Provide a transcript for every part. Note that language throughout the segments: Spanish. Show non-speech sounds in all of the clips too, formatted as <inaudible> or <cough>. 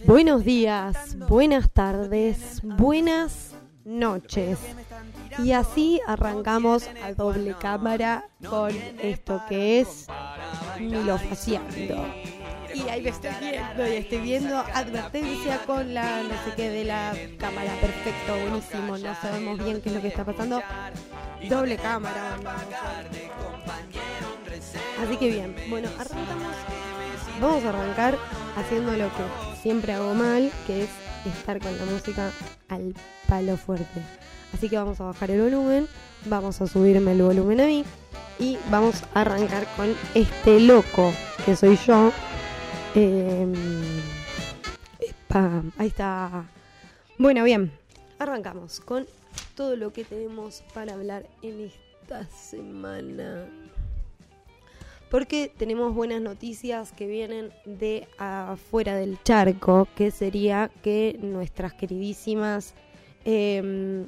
Buenos días, buenas tardes, buenas noches. Y así arrancamos a doble cámara con esto que es Milofaciando. Y ahí me estoy viendo y estoy viendo advertencia con la no sé qué de la cámara. Perfecto, buenísimo. No sabemos bien qué es lo que está pasando. Doble cámara. Así que bien, bueno, arrancamos. Vamos a arrancar haciendo lo que siempre hago mal, que es estar con la música al palo fuerte. Así que vamos a bajar el volumen, vamos a subirme el volumen a mí y vamos a arrancar con este loco que soy yo. Eh, ahí está. Bueno, bien, arrancamos con todo lo que tenemos para hablar en esta semana porque tenemos buenas noticias que vienen de afuera del charco, que sería que nuestras queridísimas em,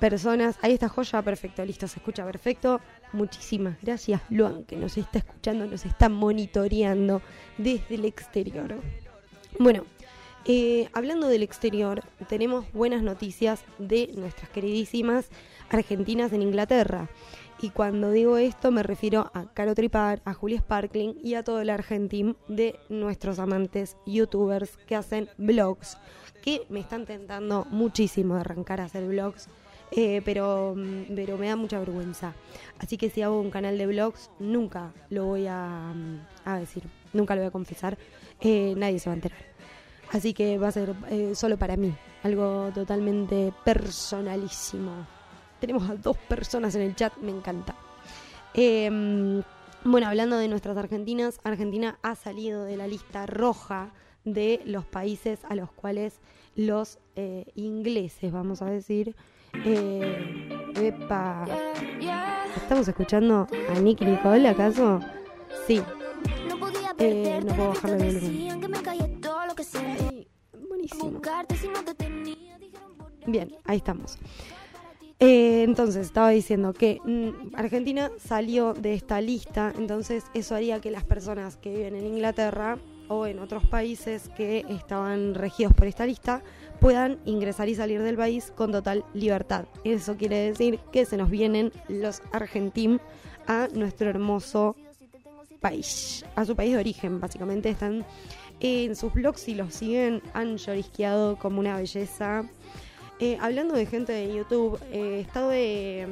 personas, ahí está joya, perfecto, listo, se escucha perfecto. Muchísimas gracias, Luan, que nos está escuchando, nos está monitoreando desde el exterior. Bueno, eh, hablando del exterior, tenemos buenas noticias de nuestras queridísimas argentinas en Inglaterra. Y cuando digo esto me refiero a Caro Tripar, a Julia Sparkling y a todo el Argentim de nuestros amantes youtubers que hacen vlogs, que me están tentando muchísimo de arrancar a hacer vlogs, eh, pero, mm, pero me da mucha vergüenza. Así que si hago un canal de vlogs, nunca lo voy a, mm, a decir, nunca lo voy a confesar, eh, nadie se va a enterar. Así que va a ser eh, solo para mí, algo totalmente personalísimo. Tenemos a dos personas en el chat, me encanta. Em, bueno, hablando de nuestras argentinas, Argentina ha salido de la lista roja de los países a los cuales los eh, ingleses, vamos a decir, eh, epa, ¿estamos escuchando a Nick Nicole acaso? Sí. Eh, no puedo bajarle el volumen. buenísimo. Bien, ahí estamos. Eh, entonces, estaba diciendo que mm, Argentina salió de esta lista, entonces eso haría que las personas que viven en Inglaterra o en otros países que estaban regidos por esta lista puedan ingresar y salir del país con total libertad. Eso quiere decir que se nos vienen los argentinos a nuestro hermoso país, a su país de origen. Básicamente están en sus blogs y los siguen, han llorisqueado como una belleza eh, hablando de gente de YouTube, eh, he estado eh,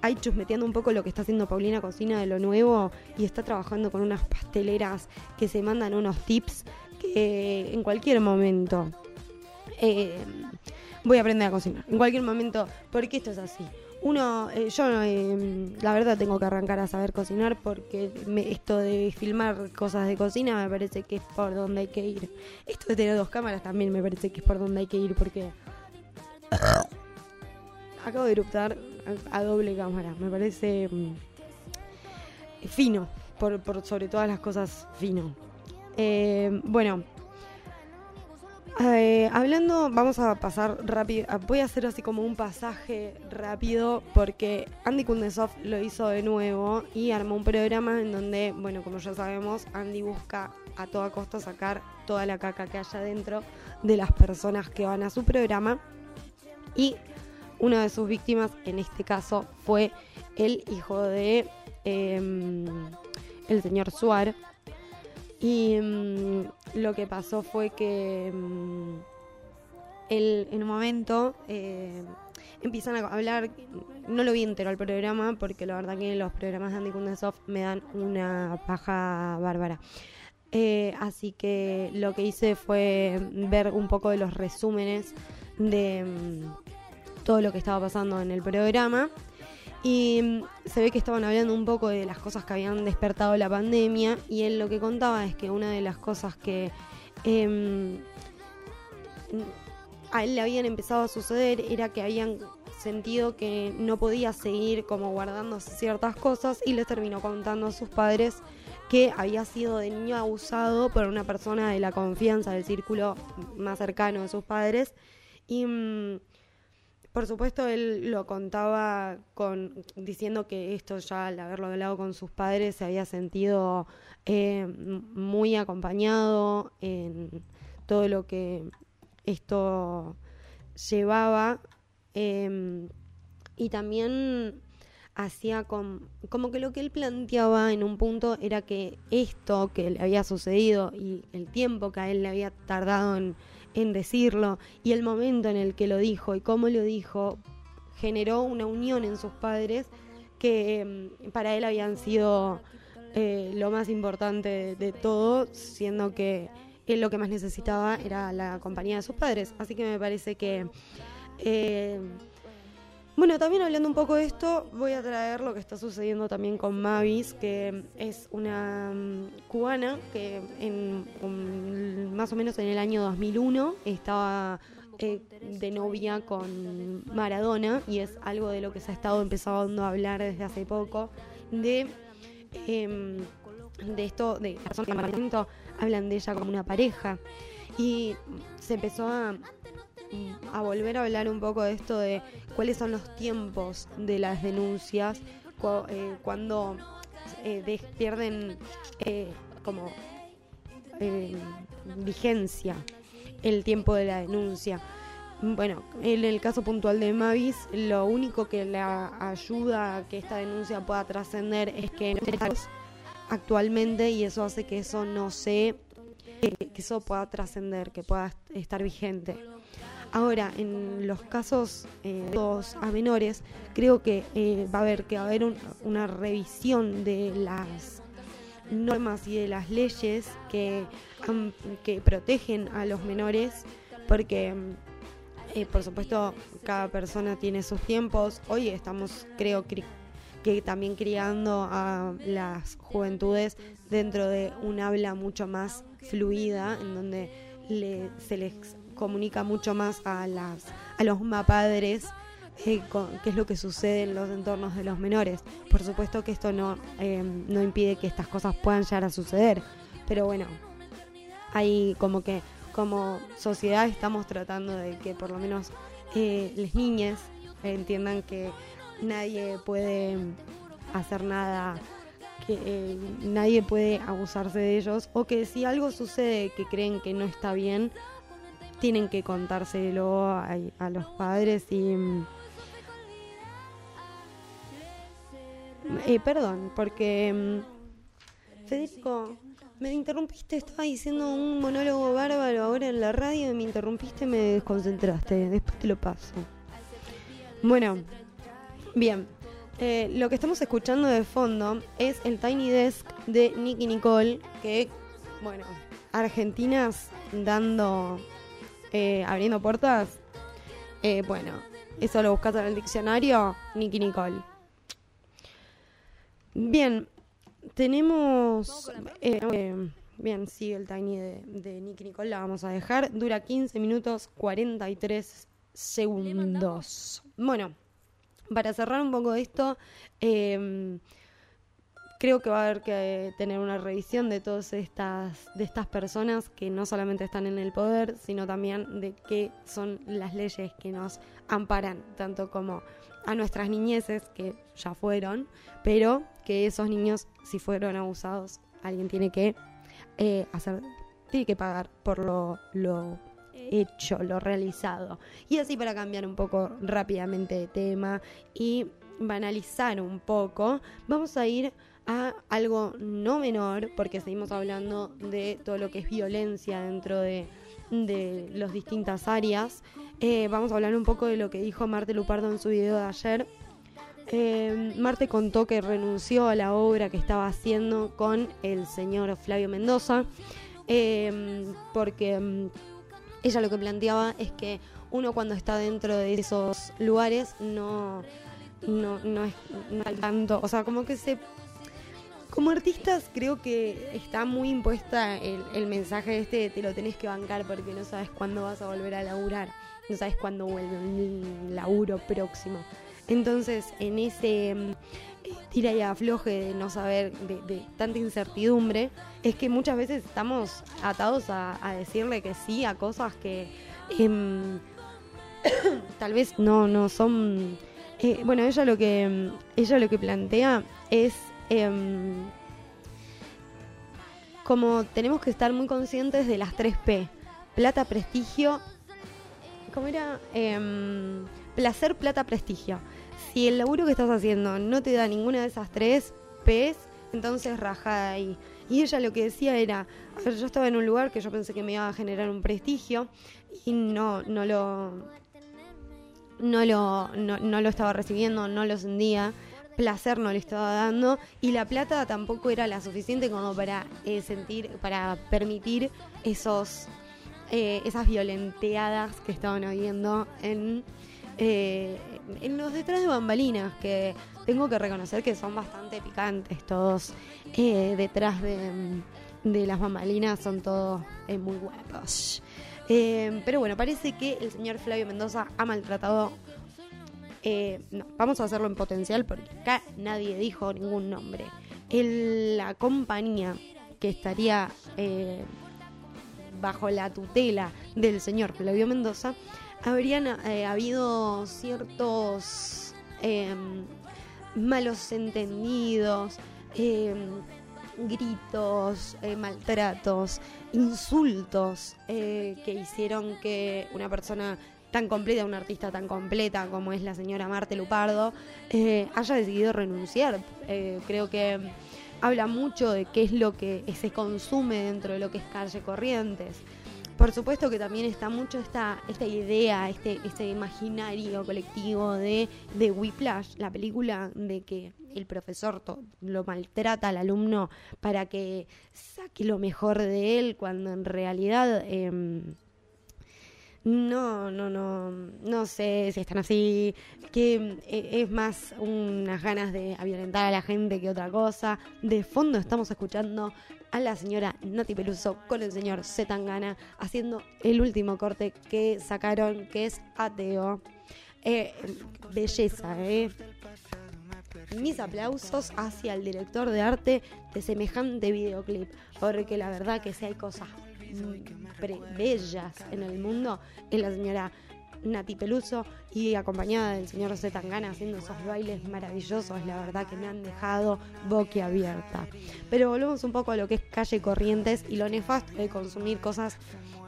ahí chusmeteando un poco lo que está haciendo Paulina Cocina de lo nuevo y está trabajando con unas pasteleras que se mandan unos tips que en cualquier momento voy a aprender a cocinar. En cualquier momento, porque esto es así. Uno, yo la verdad tengo que arrancar a saber cocinar porque esto de filmar cosas de cocina me parece que es por donde hay que ir. Esto de tener dos cámaras también me parece que es por donde hay que ir porque Acabo de eruptar a, doble cámara. Me parece mm, fino, por, sobre todas las cosas fino. Eh, bueno, eh, hablando, vamos a pasar rápido. Voy a hacer así como un pasaje rápido porque Andy Kundesov lo hizo de nuevo y armó un programa en donde, bueno, como ya sabemos, Andy busca a toda costa sacar toda la caca que haya dentro de las personas que van a su programa y una de sus víctimas en este caso fue el hijo de em, el señor Suar y em, lo que pasó fue que em, él en un momento eh, empiezan a hablar, no lo vi entero al programa porque la verdad que los programas de Andy Kundesov me dan una paja bárbara. Eh, así que lo que hice fue ver un poco de los resúmenes de todo lo que estaba pasando en el programa. Y mm, se ve que estaban hablando un poco de las cosas que habían despertado la pandemia. Y él lo que contaba es que una de las cosas que em, a él le habían empezado a suceder era que habían sentido que no podía seguir como guardándose ciertas cosas y les terminó contando a sus padres que había sido de niño abusado por una persona de la confianza del círculo más cercano de sus padres y mm, por supuesto él lo contaba con diciendo que esto ya al haberlo hablado con sus padres se había sentido eh, muy acompañado en todo lo que esto llevaba em, y también hacía como que lo que él planteaba en un punto era que esto que le había sucedido y el tiempo que a él le había tardado en, decirlo y el momento en el que lo dijo y cómo lo dijo generó una unión en sus padres que em, para él habían sido eh, lo más importante de, todo, siendo que él lo que más necesitaba era la compañía de sus padres. Así que me parece que... Eh, bueno, también hablando un poco de esto, voy a traer lo que está sucediendo también con Mavis, que es una mm, cubana que en, más o menos en el año 2001 estaba eh, de novia con Maradona y es algo de lo que se ha estado empezando a hablar desde hace poco, de, em, de esto, de momento hablan de ella como una pareja. Y se empezó a a volver a hablar un poco de esto de cuáles son los tiempos de las denuncias eh, cuando eh, pierden eh, como vigencia el tiempo de la denuncia. Bueno, en el caso puntual de Mavis, lo único que le ayuda a que esta denuncia pueda trascender es que actualmente y eso hace que eso no se que eso pueda trascender, que pueda estar vigente. Ahora, en los casos eh, a menores, creo que eh, va a haber que haber una revisión de las normas y de las leyes que, que protegen a los menores, porque eh, por supuesto cada persona tiene sus tiempos. Hoy estamos, creo, que también criando a las juventudes dentro de un habla mucho más fluida, en donde se les comunica mucho más a, las, a los mapadres eh, qué es lo que sucede en los entornos de los menores. Por supuesto que esto no, eh, no impide que estas cosas puedan llegar a suceder, pero bueno, hay como que como sociedad estamos tratando de que por lo menos eh, las niñas entiendan que nadie puede hacer nada que eh, nadie puede abusarse de ellos o que si algo sucede que creen que no está bien tienen que contárselo a, los padres y... Mm, eh, perdón, porque... Mm, Federico, me interrumpiste, estaba diciendo un monólogo bárbaro ahora en la radio y me interrumpiste me desconcentraste. Después te lo paso. Bueno, bien. Eh, lo que estamos escuchando de fondo es el Tiny Desk de Nicky Nicole, que, bueno, argentinas dando eh, abriendo puertas, eh, bueno, eso lo buscas en el diccionario, Nicky Nicole. Bien, tenemos... Eh, bien, sigue el Tiny de, de Nicky Nicole, la vamos a dejar. Dura 15 minutos 43 segundos. Bueno, para cerrar un poco esto, eh, creo que va a haber que tener una revisión de todas estas, de estas personas que no solamente están en el poder, sino también de qué son las leyes que nos amparan, tanto como a nuestras niñeces que ya fueron, pero que esos niños, si fueron abusados, alguien tiene que eh, hacer, tiene que pagar por lo, lo hecho, lo realizado. Y así para cambiar un poco rápidamente de tema y banalizar un poco, vamos a ir a algo no menor, porque seguimos hablando de todo lo que es violencia dentro de, de las distintas áreas. Eh, vamos a hablar un poco de lo que dijo Marte Lupardo en su video de ayer. Eh, Marte contó que renunció a la obra que estaba haciendo con el señor Flavio Mendoza, eh, porque mm, ella lo que planteaba es que uno cuando está dentro de esos lugares no, no, no es tanto, o sea, como que se como artistas creo que está muy impuesta el, mensaje este te lo tenés que bancar porque no sabes cuándo vas a volver a laburar, no sabes cuándo vuelve un laburo próximo. Entonces, en ese mm, tira y afloje de no saber, de, tanta incertidumbre, es que muchas veces estamos atados a, decirle que sí a cosas que em, <coughs> tal vez no, no son... Eh, bueno, ella lo que mm, ella lo que plantea es Em, como tenemos que estar muy conscientes de las 3 P, plata, prestigio. ¿Cómo era? Em, placer, plata, prestigio. Si el laburo que estás haciendo no te da ninguna de esas tres P's, entonces raja ahí. Y ella lo que decía era, yo estaba en un lugar que yo pensé que me iba a generar un prestigio y no, no lo, no lo, no, lo estaba recibiendo, no lo sentía placer no le estaba dando y la plata tampoco era la suficiente como para eh, sentir, para permitir esos, eh, esas violenteadas que estaban habiendo en, eh, en los detrás de bambalinas, que tengo que reconocer que son bastante picantes todos detrás de, de, las bambalinas, son todos muy guapos. Eh, pero bueno, parece que el señor Flavio Mendoza ha maltratado. Eh, vamos a hacerlo en potencial porque acá nadie dijo ningún nombre. la compañía que estaría eh, bajo la tutela del señor Flavio Mendoza, habrían habido ciertos malos entendidos gritos, eh, maltratos, insultos eh, que hicieron que una persona tan completa, una artista tan completa como es la señora Marte Lupardo, eh, haya decidido renunciar. creo que habla mucho de qué es lo que se consume dentro de lo que es calle Corrientes. Por supuesto que también está mucho esta, esta idea, este, este imaginario colectivo de, de Whiplash, la película de que el profesor lo maltrata al alumno para que saque lo mejor de él, cuando en realidad em, no, no, no, no sé si están así, que eh, es más unas ganas de violentar a la gente que otra cosa. De fondo estamos escuchando a la señora Nati Peluso con el señor Zetangana haciendo el último corte que sacaron, que es ateo. Eh, belleza, ¿eh? Mis aplausos hacia el director de arte de semejante videoclip, porque la verdad que si hay cosas bellas en el mundo, es la señora Nati Peluso y acompañada del señor Zetangana haciendo esos bailes maravillosos, la verdad que me han dejado boquiabierta. Pero volvemos un poco a lo que es calle Corrientes y lo nefasto de consumir cosas,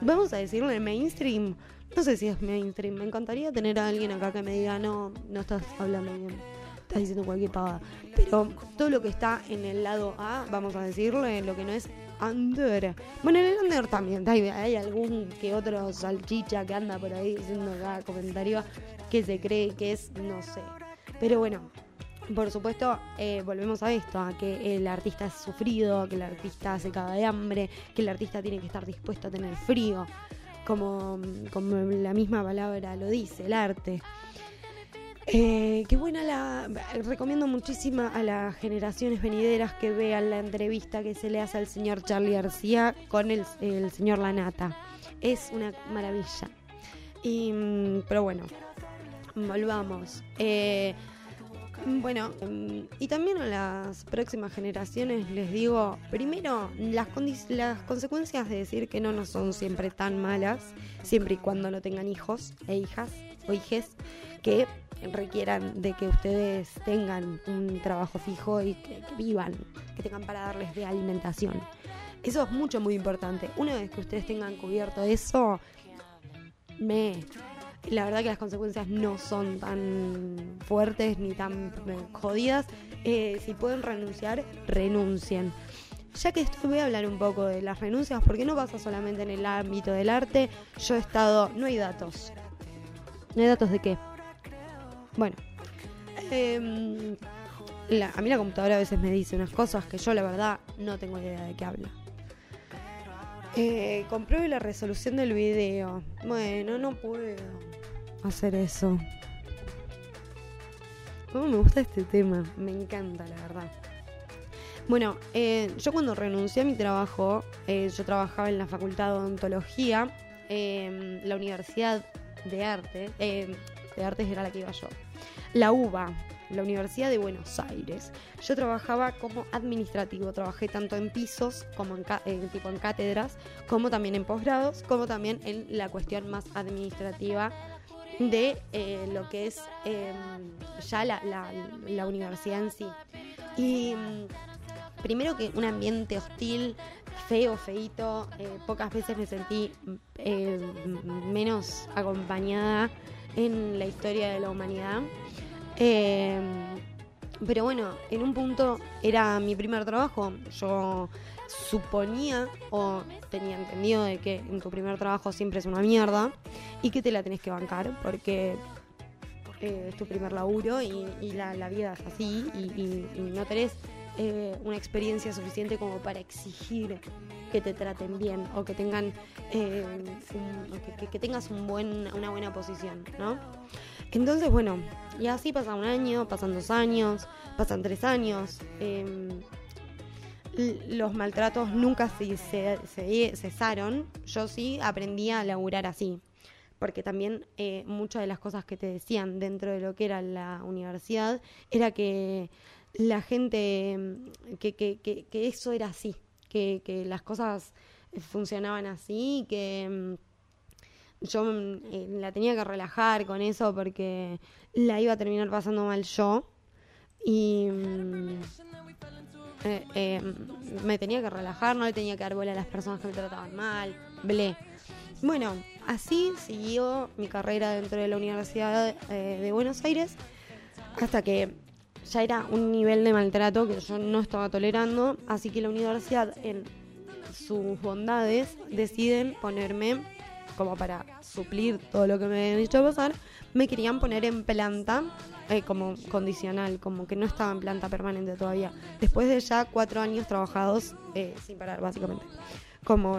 vamos a decirle mainstream. No sé si es mainstream, me encantaría tener a alguien acá que me diga, no, no estás hablando bien, estás diciendo cualquier pavada. Pero todo lo que está en el lado A, vamos a decirle, lo que no es under. Bueno, en el under también hay, algún que otro salchicha que anda por ahí diciendo cada comentario que se cree que es, no sé. Pero bueno, por supuesto, eh, volvemos a esto, a que el artista es sufrido, que el artista se caga de hambre, que el artista tiene que estar dispuesto a tener frío, como, como la misma palabra lo dice, el arte. Eh, qué buena la. Recomiendo muchísimo a las generaciones venideras que vean la entrevista que se le hace al señor Charlie García con el, señor Lanata. Es una maravilla. Y, mm, pero bueno, volvamos. Eh, bueno, mm, y también a las próximas generaciones les digo, primero, las, las consecuencias de decir que no no son siempre tan malas, siempre y cuando no tengan hijos e hijas o hijes, que requieran de que ustedes tengan un trabajo fijo y que, vivan, que tengan para darles de alimentación. Eso es mucho, muy importante. Una vez que ustedes tengan cubierto eso, me... La verdad que las consecuencias no son tan fuertes ni tan eh, jodidas. Eh, si pueden renunciar, renuncien. Ya que estoy, voy a hablar un poco de las renuncias, porque no pasa solamente en el ámbito del arte. Yo he estado, no hay datos. ¿No hay datos de qué? Bueno, em, a mí la computadora a veces me dice unas cosas que yo la verdad no tengo idea de qué habla. Eh, compruebe la resolución del video. Bueno, no puedo hacer eso. ¿Cómo me gusta este tema? Me encanta, la verdad. Bueno, eh, yo cuando renuncié a mi trabajo, eh, yo trabajaba en la Facultad de Odontología, eh, la Universidad de Arte, de Artes era la que iba yo la UBA, la Universidad de Buenos Aires. Yo trabajaba como administrativo, trabajé tanto en pisos como en, tipo en cátedras, como también en posgrados, como también en la cuestión más administrativa de eh, lo que es em, ya la, la, universidad en sí. Y mm, primero que un ambiente hostil, feo, feito. Eh, pocas veces me sentí eh, menos acompañada en la historia de la humanidad. Eh, pero bueno, en un punto era mi primer trabajo. Yo suponía o tenía entendido de que tu primer trabajo siempre es una mierda y que te la tenés que bancar porque es tu primer laburo y, la, vida es así y, no tenés eh, una experiencia suficiente como para exigir que te traten bien o que tengan eh, que, tengas un buen, una buena posición, ¿no? Entonces, bueno, y así pasa un año, pasan dos años, pasan tres años. Em, los maltratos nunca se, cesaron. Yo sí aprendí a laburar así. Porque también eh, muchas de las cosas que te decían dentro de lo que era la universidad era que la gente, em, que, que, que, eso era así, que, que las cosas funcionaban así, que em, yo eh, la tenía que relajar con eso porque la iba a terminar pasando mal yo y mm, eh, eh, me tenía que relajar, no le tenía que dar bola a las personas que me trataban mal, ble. Bueno, así siguió mi carrera dentro de la Universidad de Buenos Aires hasta que ya era un nivel de maltrato que yo no estaba tolerando, así que la universidad en sus bondades deciden ponerme como para suplir todo lo que me habían dicho pasar, me querían poner en planta eh, como condicional, como que no estaba en planta permanente todavía. Después de ya cuatro años trabajados eh, sin parar, básicamente. Como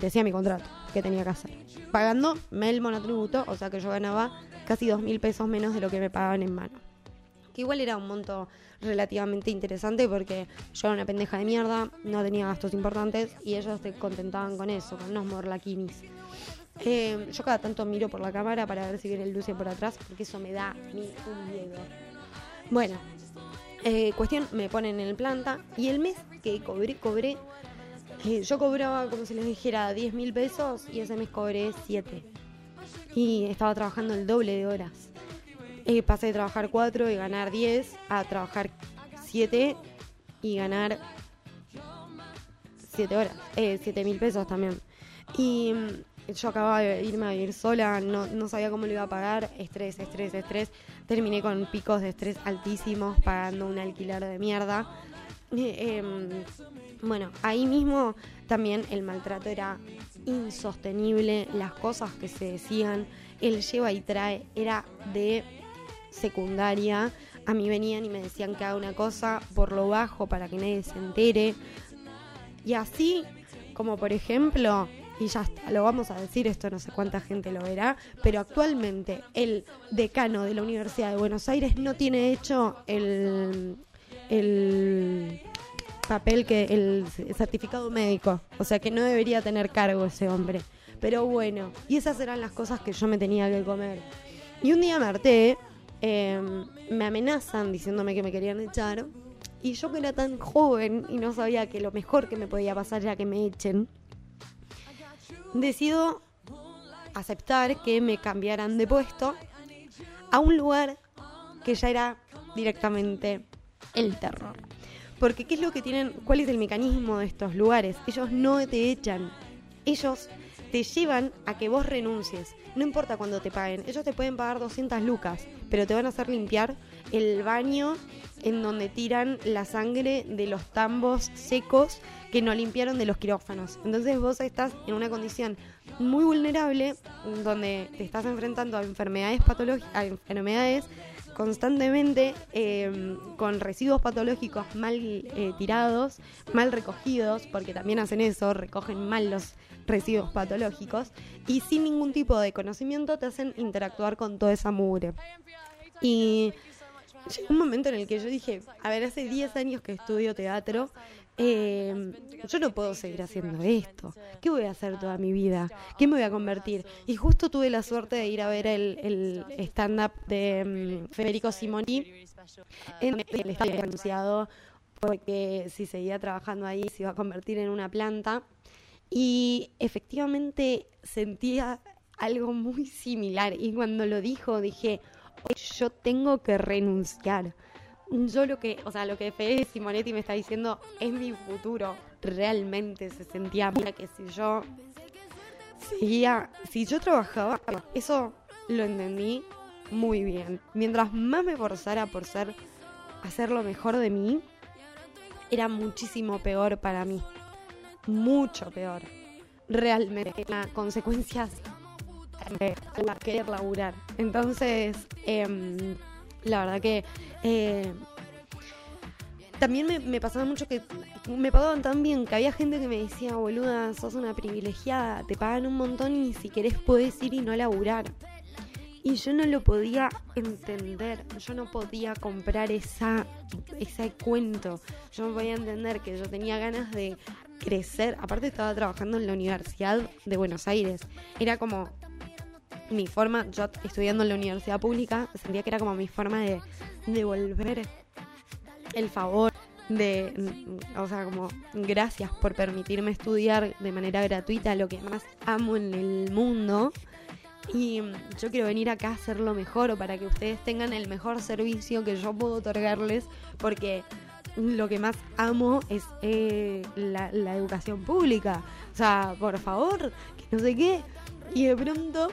decía mi contrato que tenía que hacer. Pagándome el monotributo, o sea que yo ganaba casi dos mil pesos menos de lo que me pagaban en mano. Que igual era un monto relativamente interesante porque yo era una pendeja de mierda, no tenía gastos importantes y ellos se contentaban con eso, con unos morlaquinis. Eh, yo cada tanto miro por la cámara para ver si viene el luce por atrás, porque eso me da un miedo. Bueno, eh, cuestión, me ponen en planta y el mes que cobré, cobré, eh, yo cobraba como si les dijera 10 mil pesos y ese mes cobré 7. Y estaba trabajando el doble de horas. pasé de trabajar 4 y ganar 10 a trabajar 7 y ganar 7 horas, 7 mil pesos también. Y yo acababa de irme a vivir sola, no, no sabía cómo lo iba a pagar, estrés, estrés, estrés. Terminé con picos de estrés altísimos, pagando un alquiler de mierda. Em, bueno, ahí mismo también el maltrato era insostenible, las cosas que se decían, el lleva y trae era de secundaria. A mí venían y me decían que haga una cosa por lo bajo para que nadie se entere. Y así, como por ejemplo, y ya está, lo vamos a decir, esto no sé cuánta gente lo verá, pero actualmente el decano de la Universidad de Buenos Aires no tiene hecho el, el papel que el certificado médico, o sea que no debería tener cargo ese hombre. Pero bueno, y esas eran las cosas que yo me tenía que comer. Y un día me harté, em, me amenazan diciéndome que me querían echar, y yo que era tan joven y no sabía que lo mejor que me podía pasar era que me echen, decido aceptar que me cambiaran de puesto a un lugar que ya era directamente el terror. Porque ¿qué es lo que tienen? ¿Cuál es el mecanismo de estos lugares? Ellos no te echan. Ellos te llevan a que vos renuncies. No importa cuándo te paguen. Ellos te pueden pagar 200 lucas, pero te van a hacer limpiar el baño en donde tiran la sangre de los tambos secos que no limpiaron de los quirófanos. Entonces vos estás en una condición muy vulnerable donde te estás enfrentando a enfermedades patológicas, enfermedades constantemente em, con residuos patológicos mal eh, tirados, mal recogidos, porque también hacen eso, recogen mal los residuos patológicos, y sin ningún tipo de conocimiento te hacen interactuar con toda esa mugre. Y llegó un momento en el que yo dije, a ver, hace 10 años que estudio teatro, eh, yo no puedo seguir haciendo esto. ¿Qué voy a hacer toda mi vida? ¿Qué me voy a convertir? Y justo tuve la suerte de ir a ver el, stand-up de mm, Federico Simoni, en el estaba anunciado porque si seguía trabajando ahí se iba a convertir en una planta. Y efectivamente sentía algo muy similar. Y cuando lo dijo, dije, yo tengo que renunciar yo lo que, o sea, lo que Fede Simonetti me está diciendo es mi futuro. Realmente se sentía mira que si yo seguía, si yo trabajaba, eso lo entendí muy bien. Mientras más me forzara por ser, hacer lo mejor de mí, era muchísimo peor para mí. Mucho peor. Realmente. Las consecuencias de querer laburar. Entonces, em, la verdad que eh, también me, pasaba mucho que me pagaban tan bien que había gente que me decía, boluda, sos una privilegiada, te pagan un montón y si querés podés ir y no laburar. Y yo no lo podía entender, yo no podía comprar esa, ese cuento, yo no podía entender que yo tenía ganas de crecer, aparte estaba trabajando en la Universidad de Buenos Aires, era como, mi forma, yo estudiando en la universidad pública, sentía que era como mi forma de devolver el favor de, mm, o sea, como gracias por permitirme estudiar de manera gratuita lo que más amo en el mundo. Y mm, yo quiero venir acá a hacerlo mejor para que ustedes tengan el mejor servicio que yo puedo otorgarles, porque lo que más amo es eh, la, la educación pública. O sea, por favor, que no sé qué. Y de pronto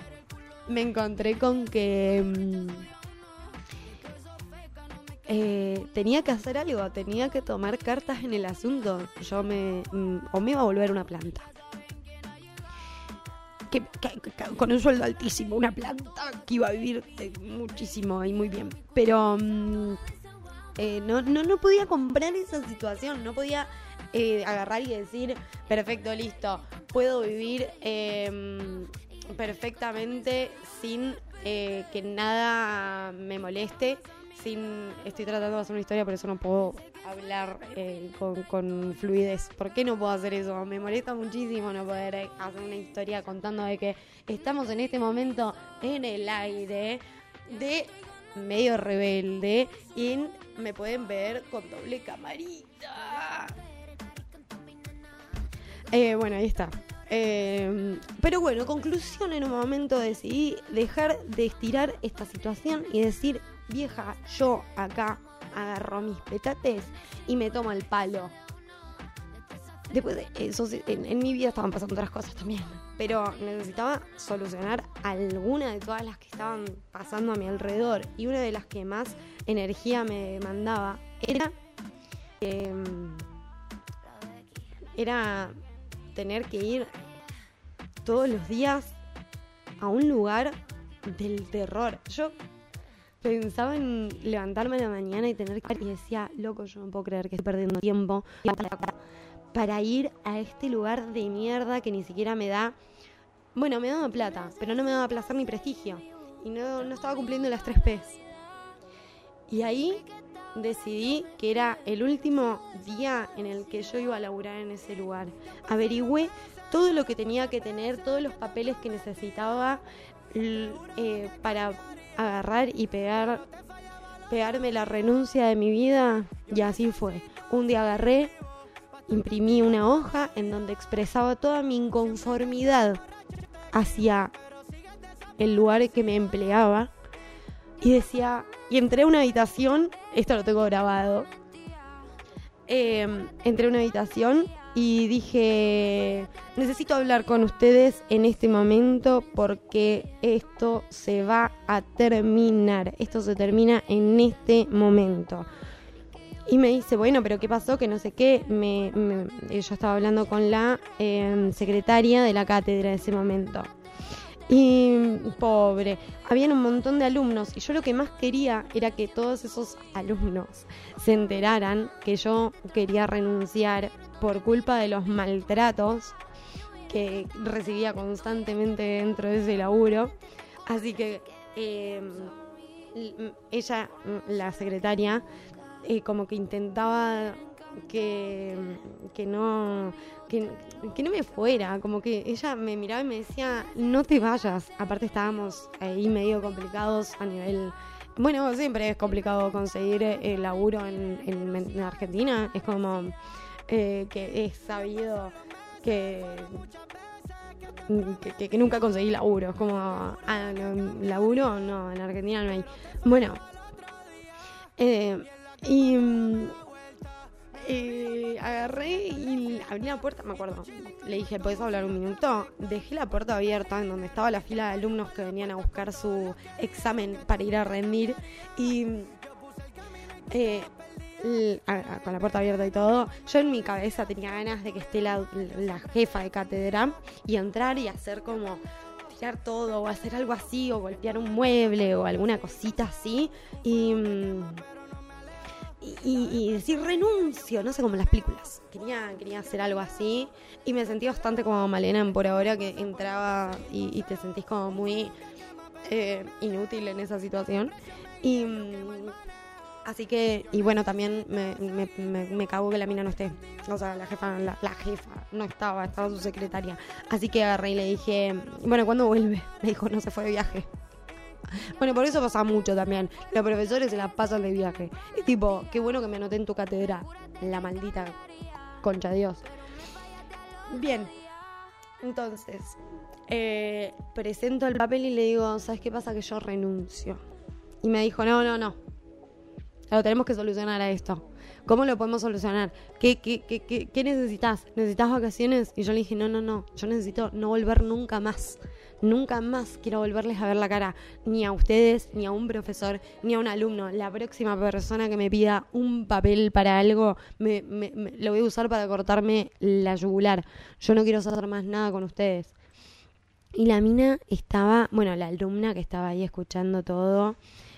me encontré con que mm, eh, tenía que hacer algo, tenía que tomar cartas en el asunto. Yo me. Mm, o me iba a volver una planta. Con un sueldo altísimo, una planta que iba a vivir eh, muchísimo y muy bien. Pero mm, eh, no, no, no podía comprar esa situación, no podía agarrar y decir, perfecto, listo, puedo vivir perfectamente sin eh, que nada me moleste. Sin, estoy tratando de hacer una historia, por eso no puedo hablar eh, con, fluidez. ¿Por qué no puedo hacer eso? Me molesta muchísimo no poder hacer una historia contando de que estamos en este momento en el aire de medio rebelde y me pueden ver con doble camarita. Eh, bueno, ahí está. Em, pero bueno, conclusión, en un momento decidí dejar de estirar esta situación y decir, vieja, yo acá agarro mis petates y me tomo el palo. Después de eso, en, mi vida estaban pasando otras cosas también, pero necesitaba solucionar alguna de todas las que estaban pasando a mi alrededor. Y una de las que más energía me demandaba era... Em, era tener que ir todos los días a un lugar del terror. Yo pensaba en levantarme en la mañana y tener que y decía, loco, yo no puedo creer que estoy perdiendo tiempo para ir a este lugar de mierda que ni siquiera me da, bueno, me daba plata, pero no me daba placer ni prestigio. Y no, no estaba cumpliendo las tres P's. Y ahí decidí que era el último día en el que yo iba a laburar en ese lugar. Averigüé todo lo que tenía que tener, todos los papeles que necesitaba eh, para agarrar y pegar, pegarme la renuncia de mi vida. Y así fue. Un día agarré, imprimí una hoja en donde expresaba toda mi inconformidad hacia el lugar que me empleaba y decía, y entré a una habitación, esto lo tengo grabado, em, entré a una habitación y dije, necesito hablar con ustedes en este momento porque esto se va a terminar, esto se termina en este momento. Y me dice, bueno, pero ¿qué pasó? Que no sé qué. Me, yo estaba hablando con la em, secretaria de la cátedra en ese momento. Y pobre, habían un montón de alumnos y yo lo que más quería era que todos esos alumnos se enteraran que yo quería renunciar por culpa de los maltratos que recibía constantemente dentro de ese laburo. Así que em, ella, la secretaria, eh, como que intentaba que, que no que, no me fuera, como que ella me miraba y me decía, no te vayas. Aparte estábamos ahí medio complicados a nivel... Bueno, siempre es complicado conseguir el eh, laburo en, en, Argentina. Es como eh, que es sabido que, que, nunca conseguí laburo. Es como, ah, laburo, no, en Argentina no hay. Bueno, eh, Y eh, agarré y abrí la puerta, me acuerdo. Le dije, ¿puedes hablar un minuto? Dejé la puerta abierta en donde estaba la fila de alumnos que venían a buscar su examen para ir a rendir. Y eh, con la puerta abierta y todo, yo en mi cabeza tenía ganas de que esté la, la jefa de cátedra y entrar y hacer como tirar todo o hacer algo así o golpear un mueble o alguna cosita así y, mm, y, decir renuncio, no sé, como en las películas. Quería, quería hacer algo así y me sentí bastante como Malena por ahora que entraba y, te sentís como muy eh, inútil en esa situación. Y mm, Así que, y bueno, también me, me, me, cago que la mina no esté. O sea, la jefa, la, jefa no estaba, estaba su secretaria. Así que agarré y le dije, bueno, ¿cuándo vuelve? <laughs> Me dijo, no se fue de viaje. Bueno, por eso pasa mucho también. Los profesores se la pasan de viaje. Es tipo, qué bueno que me anoté en tu cátedra. La maldita concha Dios. Bien. Entonces, eh, presento el papel y le digo, ¿sabes qué pasa? Que yo renuncio. Y me dijo, no, no, no Claro, tenemos que solucionar a esto. ¿Cómo lo podemos solucionar? ¿Qué, qué, qué, qué, necesitas? ¿Necesitas vacaciones? Y yo le dije, no, no, no, yo necesito no volver nunca más. Nunca más quiero volverles a ver la cara, ni a ustedes, ni a un profesor, ni a un alumno. La próxima persona que me pida un papel para algo, me, lo voy a usar para cortarme la yugular. Yo no quiero hacer más nada con ustedes. Y la mina estaba, bueno, la alumna que estaba ahí escuchando todo,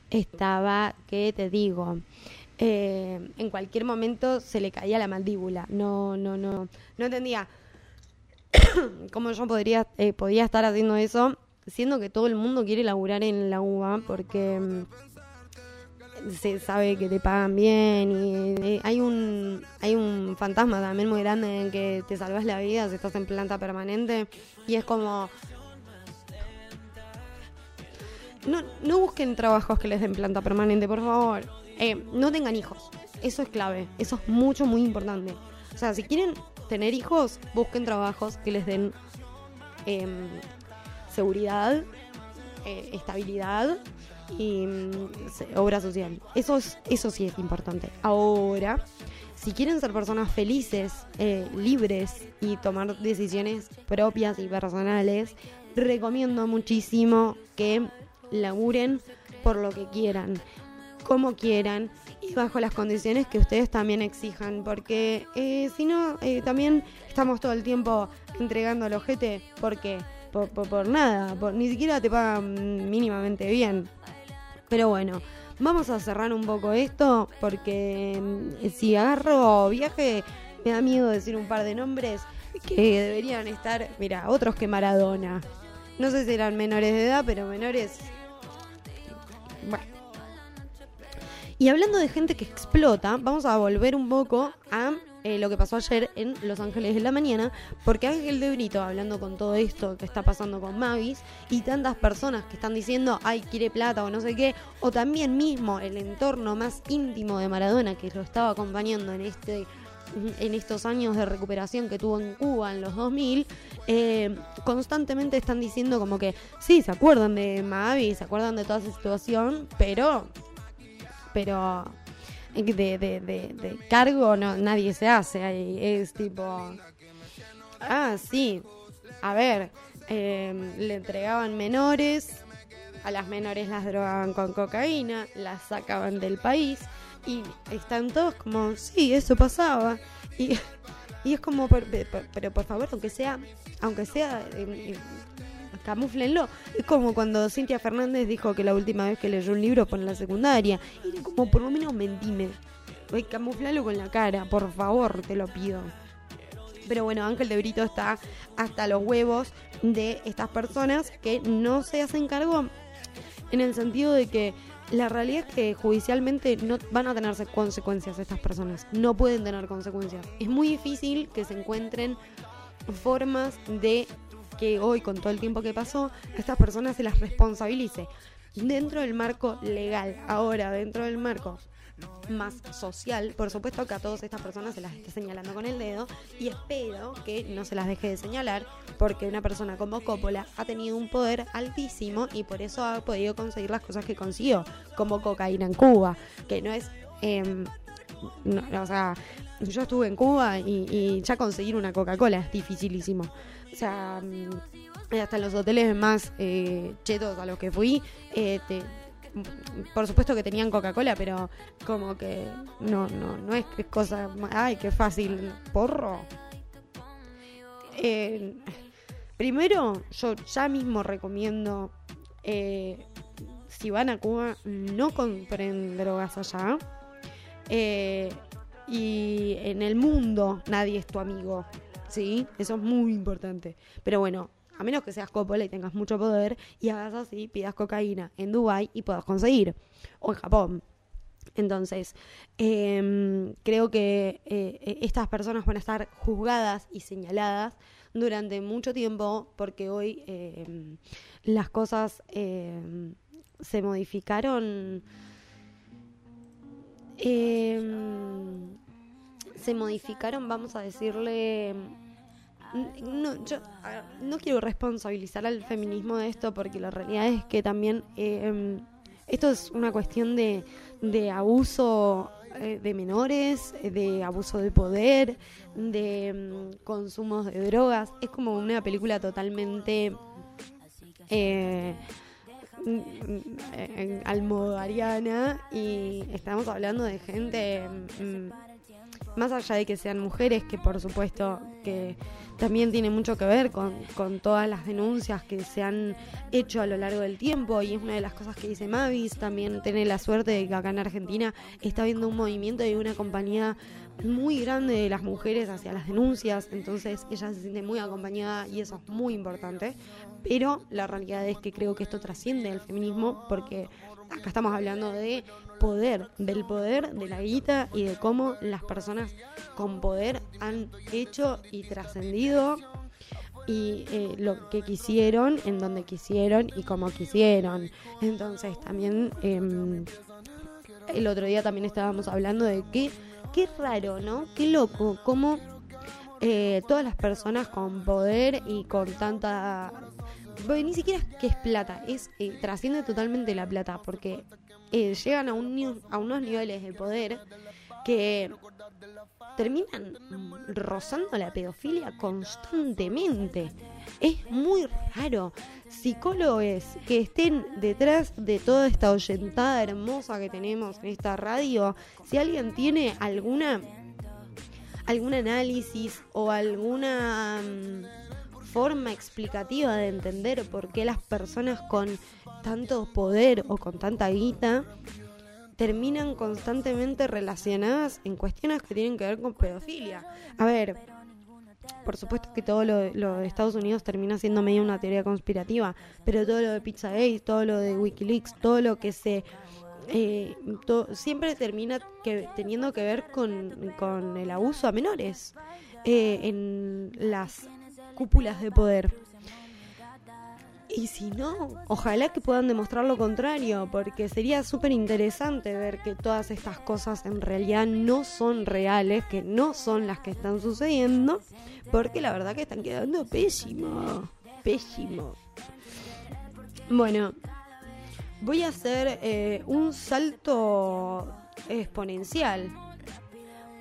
estaba, ¿qué te digo? Eh, en cualquier momento se le caía la mandíbula. No, no, no, no entendía <coughs> cómo yo podría, eh, estar haciendo eso, siendo que todo el mundo quiere laburar en la UBA porque mm, se sabe que te pagan bien y eh, hay un hay un fantasma también muy grande en que te salvas la vida si estás en planta permanente y es como no, no busquen trabajos que les den planta permanente, por favor. Eh, no tengan hijos. Eso es clave. Eso es mucho, muy importante. O sea, si quieren tener hijos, busquen trabajos que les den em, seguridad, eh, estabilidad y mm, obra social. Eso, es, eso sí es importante. Ahora, si quieren ser personas felices, eh, libres y tomar decisiones propias y personales, recomiendo muchísimo que laburen por lo que quieran, como quieran y bajo las condiciones que ustedes también exijan, porque eh, si no, eh, también estamos todo el tiempo entregando al ojete, porque por, por, nada, ni siquiera te pagan mínimamente bien. Pero bueno, vamos a cerrar un poco esto, porque mm, si agarro viaje, me da miedo decir un par de nombres que deberían estar, mira, otros que Maradona. No sé si eran menores de edad, pero menores Y hablando de gente que explota, vamos a volver un poco a eh, lo que pasó ayer en Los Ángeles de la Mañana, porque Ángel de Brito, hablando con todo esto que está pasando con Mavis, y tantas personas que están diciendo, ay, quiere plata o no sé qué, o también mismo el entorno más íntimo de Maradona que lo estaba acompañando en este en estos años de recuperación que tuvo en Cuba en los 2000, eh, constantemente están diciendo como que sí, se acuerdan de Mavi, se acuerdan de toda esa situación, pero, pero de, de, de, cargo no, nadie se hace ahí. Es tipo, ah, sí, a ver, eh, le entregaban menores, a las menores las drogaban con cocaína, las sacaban del país y están todos como, sí, eso pasaba. Y, <laughs> y es como, pero, por favor, aunque sea, aunque sea, eh, eh, camuflenlo. Es como cuando Cintia Fernández dijo que la última vez que leyó un libro fue en la secundaria. Y como, por lo menos mentime. Camuflalo con la cara, por favor, te lo pido. Pero bueno, Ángel de Brito está hasta los huevos de estas personas que no se hacen cargo en el sentido de que la realidad es que judicialmente no van a tener consecuencias estas personas. No pueden tener consecuencias. Es muy difícil que se encuentren formas de que hoy, con todo el tiempo que pasó, estas personas se las responsabilice dentro del marco legal. Ahora, dentro del marco más social, por supuesto que a todas estas personas se las esté señalando con el dedo y espero que no se las deje de señalar porque una persona como Coppola ha tenido un poder altísimo y por eso ha podido conseguir las cosas que consiguió, como cocaína en Cuba, que no es em, o sea, yo estuve en Cuba y, ya conseguir una Coca-Cola es dificilísimo. O sea, mm, hasta los hoteles más eh, chetos a los que fui, eh, por supuesto que tenían Coca-Cola, pero como que no, no, no es cosa, ay, qué fácil, porro. Eh, primero, yo ya mismo recomiendo, si van a Cuba, no compren drogas allá. Eh, y en el mundo nadie es tu amigo, ¿sí? Eso es muy importante. Pero bueno, a menos que seas Coppola y tengas mucho poder y hagas así, pidas cocaína en Dubai y puedas conseguir, o en Japón. Entonces, em, creo que eh, estas personas van a estar juzgadas y señaladas durante mucho tiempo porque hoy em, las cosas em, se modificaron se modificaron, vamos a decirle... No, yo no quiero responsabilizar al feminismo de esto porque la realidad es que también em, esto es una cuestión de, de abuso eh, de menores, de abuso de poder, de em, consumos de drogas. Es como una película totalmente eh, almodariana y estamos hablando de gente mm, más allá de que sean mujeres, que por supuesto que también tiene mucho que ver con, con, todas las denuncias que se han hecho a lo largo del tiempo y es una de las cosas que dice Mavis, también tiene la suerte de que acá en Argentina está viendo un movimiento y una compañía muy grande de las mujeres hacia las denuncias, entonces ella se siente muy acompañada y eso es muy importante, pero la realidad es que creo que esto trasciende el feminismo porque acá estamos hablando de poder, del poder de la guita y de cómo las personas con poder han hecho y trascendido y eh, lo que quisieron, en donde quisieron y como quisieron. Entonces también em, el otro día también estábamos hablando de que qué raro, ¿no? Qué loco, cómo eh, todas las personas con poder y con tanta... ni siquiera es que es plata, es eh, trasciende totalmente la plata, porque eh, llegan a, un, a unos niveles de poder que terminan rozando la pedofilia constantemente. Es muy raro. Psicólogos que estén detrás de toda esta oyentada hermosa que tenemos en esta radio, si alguien tiene alguna algún análisis o alguna mm, forma explicativa de entender por qué las personas con tanto poder o con tanta guita terminan constantemente relacionadas en cuestiones que tienen que ver con pedofilia. A ver, por supuesto que todo lo, de Estados Unidos termina siendo medio una teoría conspirativa, pero todo lo de Pizzagate, todo lo de Wikileaks, todo lo que se... Eh, siempre termina que, teniendo que ver con, el abuso a menores eh, en las cúpulas de poder. Y si no, ojalá que puedan demostrar lo contrario, porque sería súper interesante ver que todas estas cosas en realidad no son reales, que no son las que están sucediendo, porque la verdad que están quedando pésimo, pésimo. Bueno, voy a hacer eh, un salto exponencial,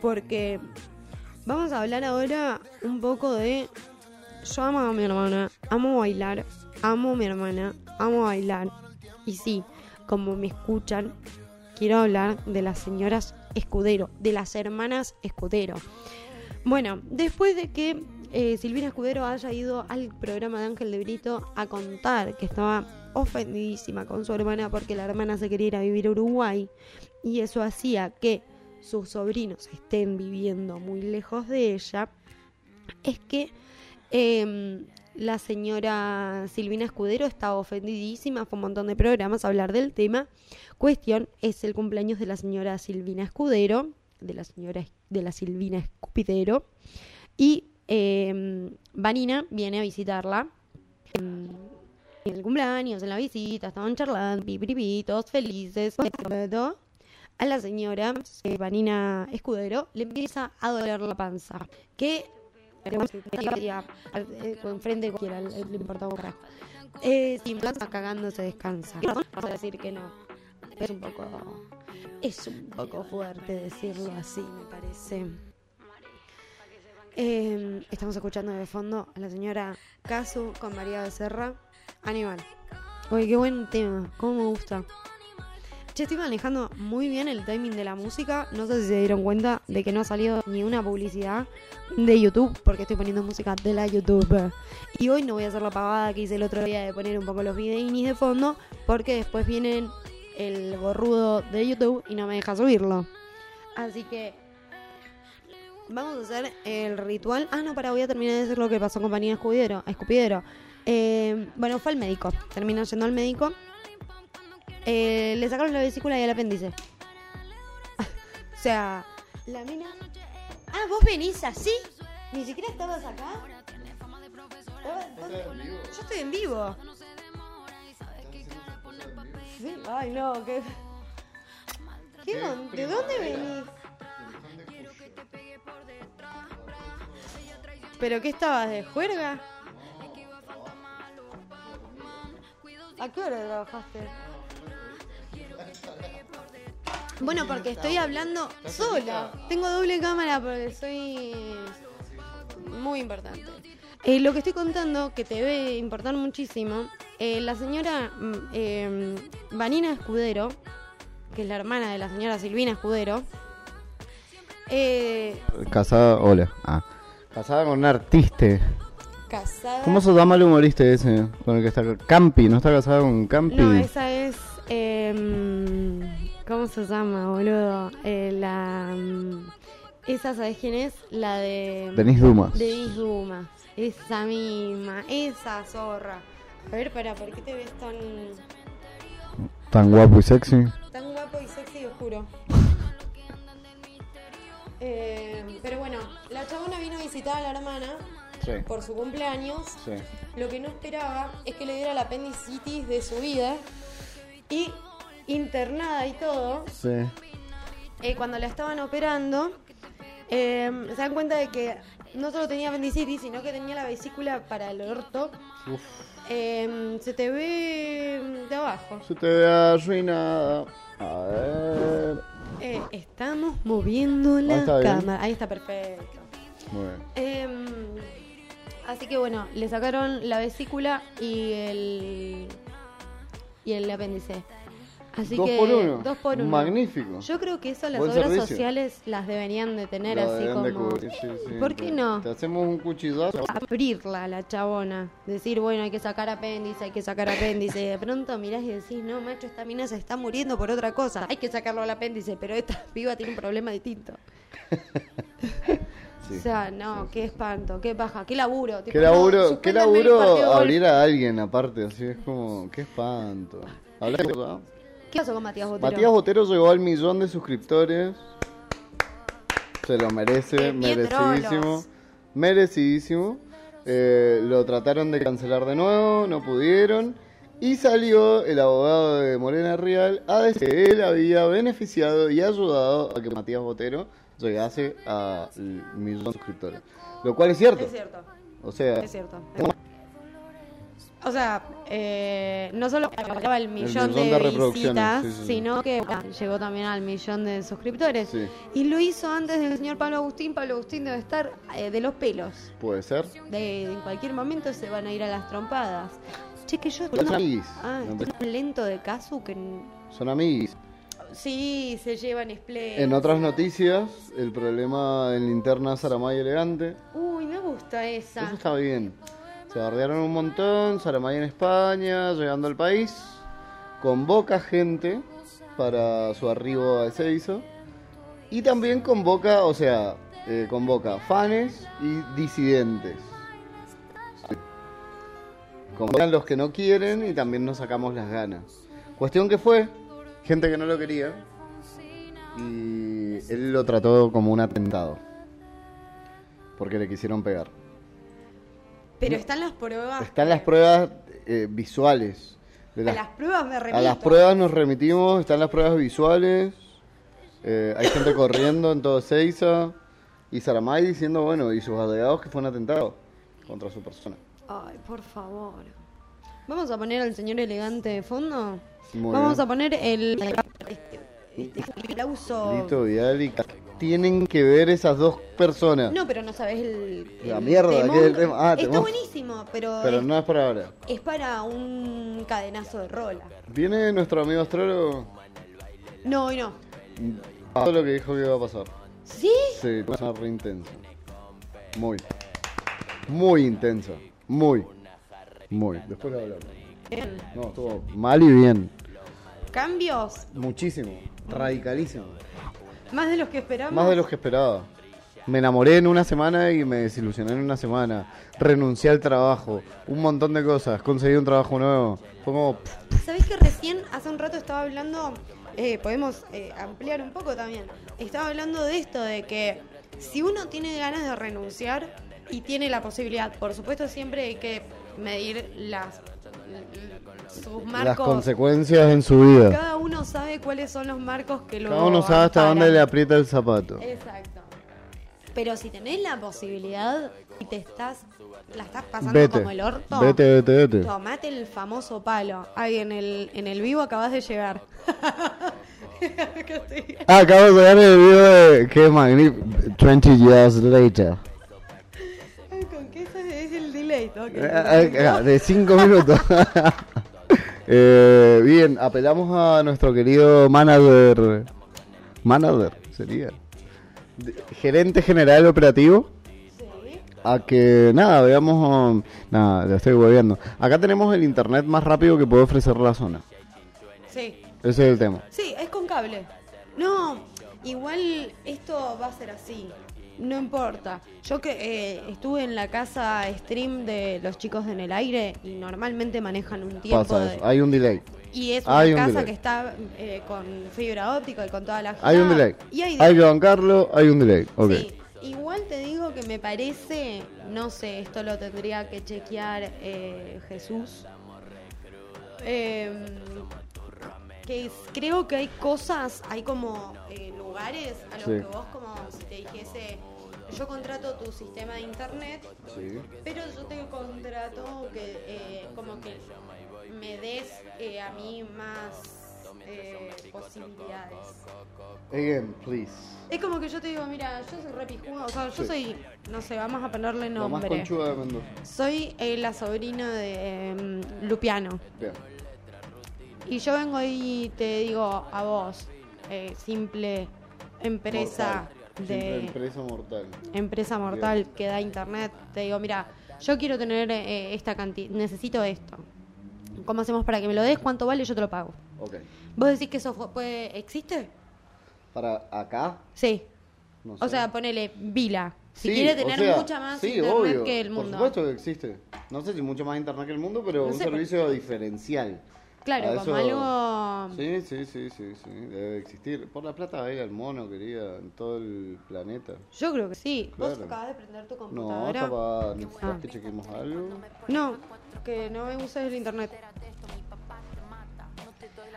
porque vamos a hablar ahora un poco de... Yo amo a mi hermana, amo bailar amo a mi hermana, amo bailar. Y sí, como me escuchan, quiero hablar de las señoras Escudero, de las hermanas Escudero. Bueno, después de que eh, Silvina Escudero haya ido al programa de Ángel de Brito a contar que estaba ofendidísima con su hermana porque la hermana se quería ir a vivir a Uruguay y eso hacía que sus sobrinos estén viviendo muy lejos de ella, es que em, la señora Silvina Escudero estaba ofendidísima, fue un montón de programas a hablar del tema. Cuestión es el cumpleaños de la señora Silvina Escudero, de la señora de la Silvina Escupidero, y eh, Vanina viene a visitarla. En, el cumpleaños, en la visita, estaban charlando, pi, todos felices. A la señora eh, Vanina Escudero le empieza a doler la panza. Que enfrente de cualquiera, le importaba un carajo. Eh, si me cagando se descansa. Vamos a decir que no. Es un poco. Es un poco fuerte decirlo así, me parece. Eh, estamos escuchando de fondo a la señora Casu con María Becerra. Animal. Oye, qué buen tema. Cómo me gusta. Che, estoy manejando muy bien el timing de la música. No sé si se dieron cuenta de que no ha salido ni una publicidad de YouTube, porque estoy poniendo música de la YouTube. Y hoy no voy a hacer la pagada que hice el otro día de poner un poco los videínis de fondo, porque después vienen el gorrudo de YouTube y no me deja subirlo. Así que vamos a hacer el ritual. Ah, no, para, voy a terminar de decir lo que pasó con Escudero. Escupidero. Eh, bueno, fue al médico. Terminó yendo al médico. Eh, le sacaron la vesícula y el apéndice. o sea, la mina. Ah, vos venís así. Ni siquiera estabas acá. Yo estoy en vivo. Sí, Ay, no, qué. ¿Qué don- ¿De dónde venís? ¿Pero qué estabas de juerga? ¿A qué hora trabajaste? Bueno, porque estoy hablando sola. Tengo doble cámara porque soy muy importante. Eh, lo que estoy contando, que te debe importar muchísimo, eh, la señora mm, eh, Vanina Escudero, que es la hermana de la señora Silvina Escudero, eh, Casada, hola. Ah. Casada con un artista. casada... ¿Cómo se llama el humorista ese? Con el que está Campi, ¿no está casada con Campi? No, esa es. Em, ¿Cómo se llama, boludo? Eh, la. mm, esa, ¿sabes quién es? La de. Denis Dumas. Denis Dumas. Esa misma. Esa zorra. A ver, para, ¿por qué te ves tan. Tan guapo y sexy. tan guapo y sexy y oscuro? <laughs> Eh, pero bueno, la chabona vino a visitar a la hermana Sí. por su cumpleaños. Sí. Lo que no esperaba es que le diera la apendicitis de su vida y internada y todo, Sí. eh, cuando la estaban operando, eh, se dan cuenta de que no solo tenía apendicitis, sino que tenía la vesícula para el orto. Uf. Eh, se te ve de abajo. Se te ve arruinada. A ver. Eh, estamos moviendo la Ahí está bien. cámara. Ahí está perfecto. Muy bien. Em, así que bueno, le sacaron la vesícula y el y el apéndice. Así dos que por uno. dos por uno. Magnífico. Yo creo que eso las obras servicio. sociales las deberían de tener así como cubrir, sí, sí. ¿Por qué no? Te hacemos un cuchillazo. abrirla la chabona, decir, bueno, hay que sacar apéndice, hay que sacar apéndice, y de pronto mirás y decís, no, macho, esta mina se está muriendo por otra cosa, hay que sacarlo al apéndice, pero esta <laughs> piba tiene un problema distinto. <laughs> Sí. O sea, no, qué espanto, qué paja, qué laburo. tipo, Qué no, laburo, qué partido de laburo abrir a alguien aparte, así es como, qué espanto. Habla de cosa. ¿Qué pasó con Matías Botero? Matías Botero llegó al millón de suscriptores. Se lo merece, merecidísimo. Merecidísimo. Eh, lo trataron de cancelar de nuevo, no pudieron. Y salió el abogado de Morena Real a decir que él había beneficiado y ayudado a que Matías Botero llegase millón de suscriptores. Lo cual es cierto. Es cierto, O sea, es cierto. O sea, eh, no solo llegaba el millón, millón de, visitas, sí, sí, sí. sino que bueno, llegó también al millón de suscriptores. Y lo hizo antes del señor Pablo Agustín. Pablo Agustín debe estar eh, de los pelos. puede ser. De, en cualquier momento se van a ir a las trompadas. Che, que yo... Son amiguis. Ah, estoy tan lento de Casu que... Son amiguis. Sí, se llevan split. En otras noticias, el problema en linterna Saramay elegante. Uy, me gusta esa. Eso está bien. Se bardearon un montón, Saramay en España, llegando al país. Convoca gente para su arribo a Ezeizo. Y también convoca, o sea, eh, convoca fans y disidentes. Convocan los que no quieren y también nos sacamos las ganas. Cuestión que fue, gente que no lo quería. Y él lo trató como un atentado. Porque le quisieron pegar. Pero están las pruebas. Están las pruebas eh, visuales. De A las- las pruebas me remito. a las pruebas nos remitimos, están las pruebas visuales. eh, hay gente corriendo en todo Seiza. Y Saramay diciendo, bueno, y sus alegados que fue un atentado contra su persona. Ay, por favor. Vamos a poner al señor elegante de fondo. Muy Vamos bien. a poner el este aplauso. Lito Vidal y tienen que ver esas dos personas. No, pero no sabes el. La mierda, temón. que es el tema. Ah, Está temón. buenísimo, pero, Pero es, no es para ahora. es para un cadenazo de rola. ¿Viene nuestro amigo astrólogo? No, y no. Todo lo que dijo que iba a pasar. ¿Sí? Sí, va a re intenso. Muy. Muy intenso. Muy. Muy. Después lo hablamos. Bien. No, estuvo mal y bien. ¿Cambios? Muchísimo. Radicalísimo. Más de los que esperamos. Más de los que esperaba. Me enamoré en una semana y me desilusioné en una semana. Renuncié al trabajo. Un montón de cosas. Conseguí un trabajo nuevo. Fue como... pff, ¿Sabés que recién, hace un rato estaba hablando, eh, podemos eh, ampliar un poco también, estaba hablando de esto, de que si uno tiene ganas de renunciar y tiene la posibilidad, por supuesto siempre hay que medir las sus las marcos. consecuencias en su vida. Cada uno sabe cuáles son los marcos que lo Cada uno sabe hasta dónde le aprieta el zapato. Exacto. Pero si tenés la posibilidad y te estás, la estás pasando Vete. como el orto, Vete, vete, vete. tomate el famoso palo. Ahí en el, en el vivo acabas de llegar. <laughs> Ah, acabo de ver el video de... Qué magnífico. 20 years later. ¿No? Que- Eh, eh, De 5 minutos. <laughs> Eh, bien, apelamos a nuestro querido manager. Manager, sería. Gerente general operativo. A que, nada, veamos. um, nada, lo estoy volviendo. Acá tenemos el internet más rápido que puede ofrecer la zona. Sí. Ese es el tema. Sí, es con cable. No, igual esto va a ser así. No importa. Yo que eh, estuve en la casa stream de los chicos de En el Aire y normalmente manejan un tiempo Pasa de... eso. Hay un delay. Y es una un casa delay. que está eh, con fibra óptica y con toda la Hay un delay. Y hay Hay que bancarlo, hay un delay. Sí. Igual te digo que me parece, no sé, esto lo tendría que chequear eh, Jesús. Eh, que es- creo que hay cosas, hay como eh, lugares a los Sí. que vos como si te dijese, yo contrato tu sistema de internet, Sí. pero yo te contrato que eh, como que me des eh, a mí más eh, posibilidades. Again, please. Es como que yo te digo, mira, yo soy re pijuda, o sea, yo Sí. soy, no sé, vamos a ponerle La más nombre. conchuda de Mendoza. Soy la sobrina de em, Lupiano. Bien. Y yo vengo y te digo a vos, eh, simple empresa Mortal. De empresa mortal. empresa mortal que da internet, te digo, mira, yo quiero tener eh, esta cantidad, necesito esto. ¿Cómo hacemos para que me lo des? ¿Cuánto vale? Yo te lo pago. Ok. ¿Vos decís que eso puede, existe? Para acá, Sí. no O sea, ponele Vila. Si Sí, quiere o tener sea, mucha más sí, internet obvio, que el mundo. Por supuesto que existe. No sé si mucho más internet que el mundo, pero No un sé, servicio diferencial. Claro, A como eso- algo. Sí, sí, sí, sí, sí, debe existir. Por la plata hay al mono, querida, en todo el planeta. Yo creo que sí. ¿Vos Claro. acabas de prender tu No, computadora? está para... ¿Necesitas Ah. que chequemos algo? No, que no me uses el internet.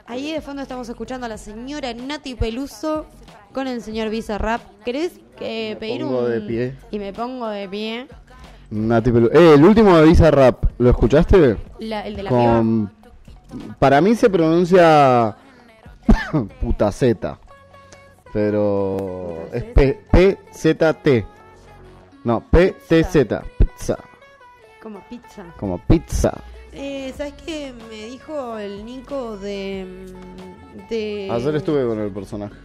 Ahí de fondo estamos escuchando a la señora Nati Peluso con el señor Bizarrap. ¿Querés que Me pedir pongo un. de pie. Y me pongo de pie. Nati Pelu- Eh, el último de Visa Rap, ¿lo escuchaste? La- el de la piba. Para mí se pronuncia <coughs> putaceta, pero es P- P-Z-T. No, P-T-Z, pizza, Como pizza. como pizza. Eh, ¿Sabes qué me dijo el Nico de. de... Ayer estuve con el personaje.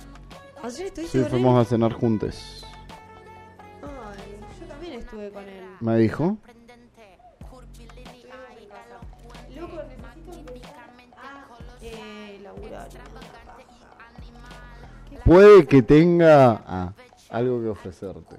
Ayer estuviste Sí, con él? fuimos a cenar juntos. Ay, yo también estuve con él. Me dijo. Puede que tenga ah, algo que ofrecerte.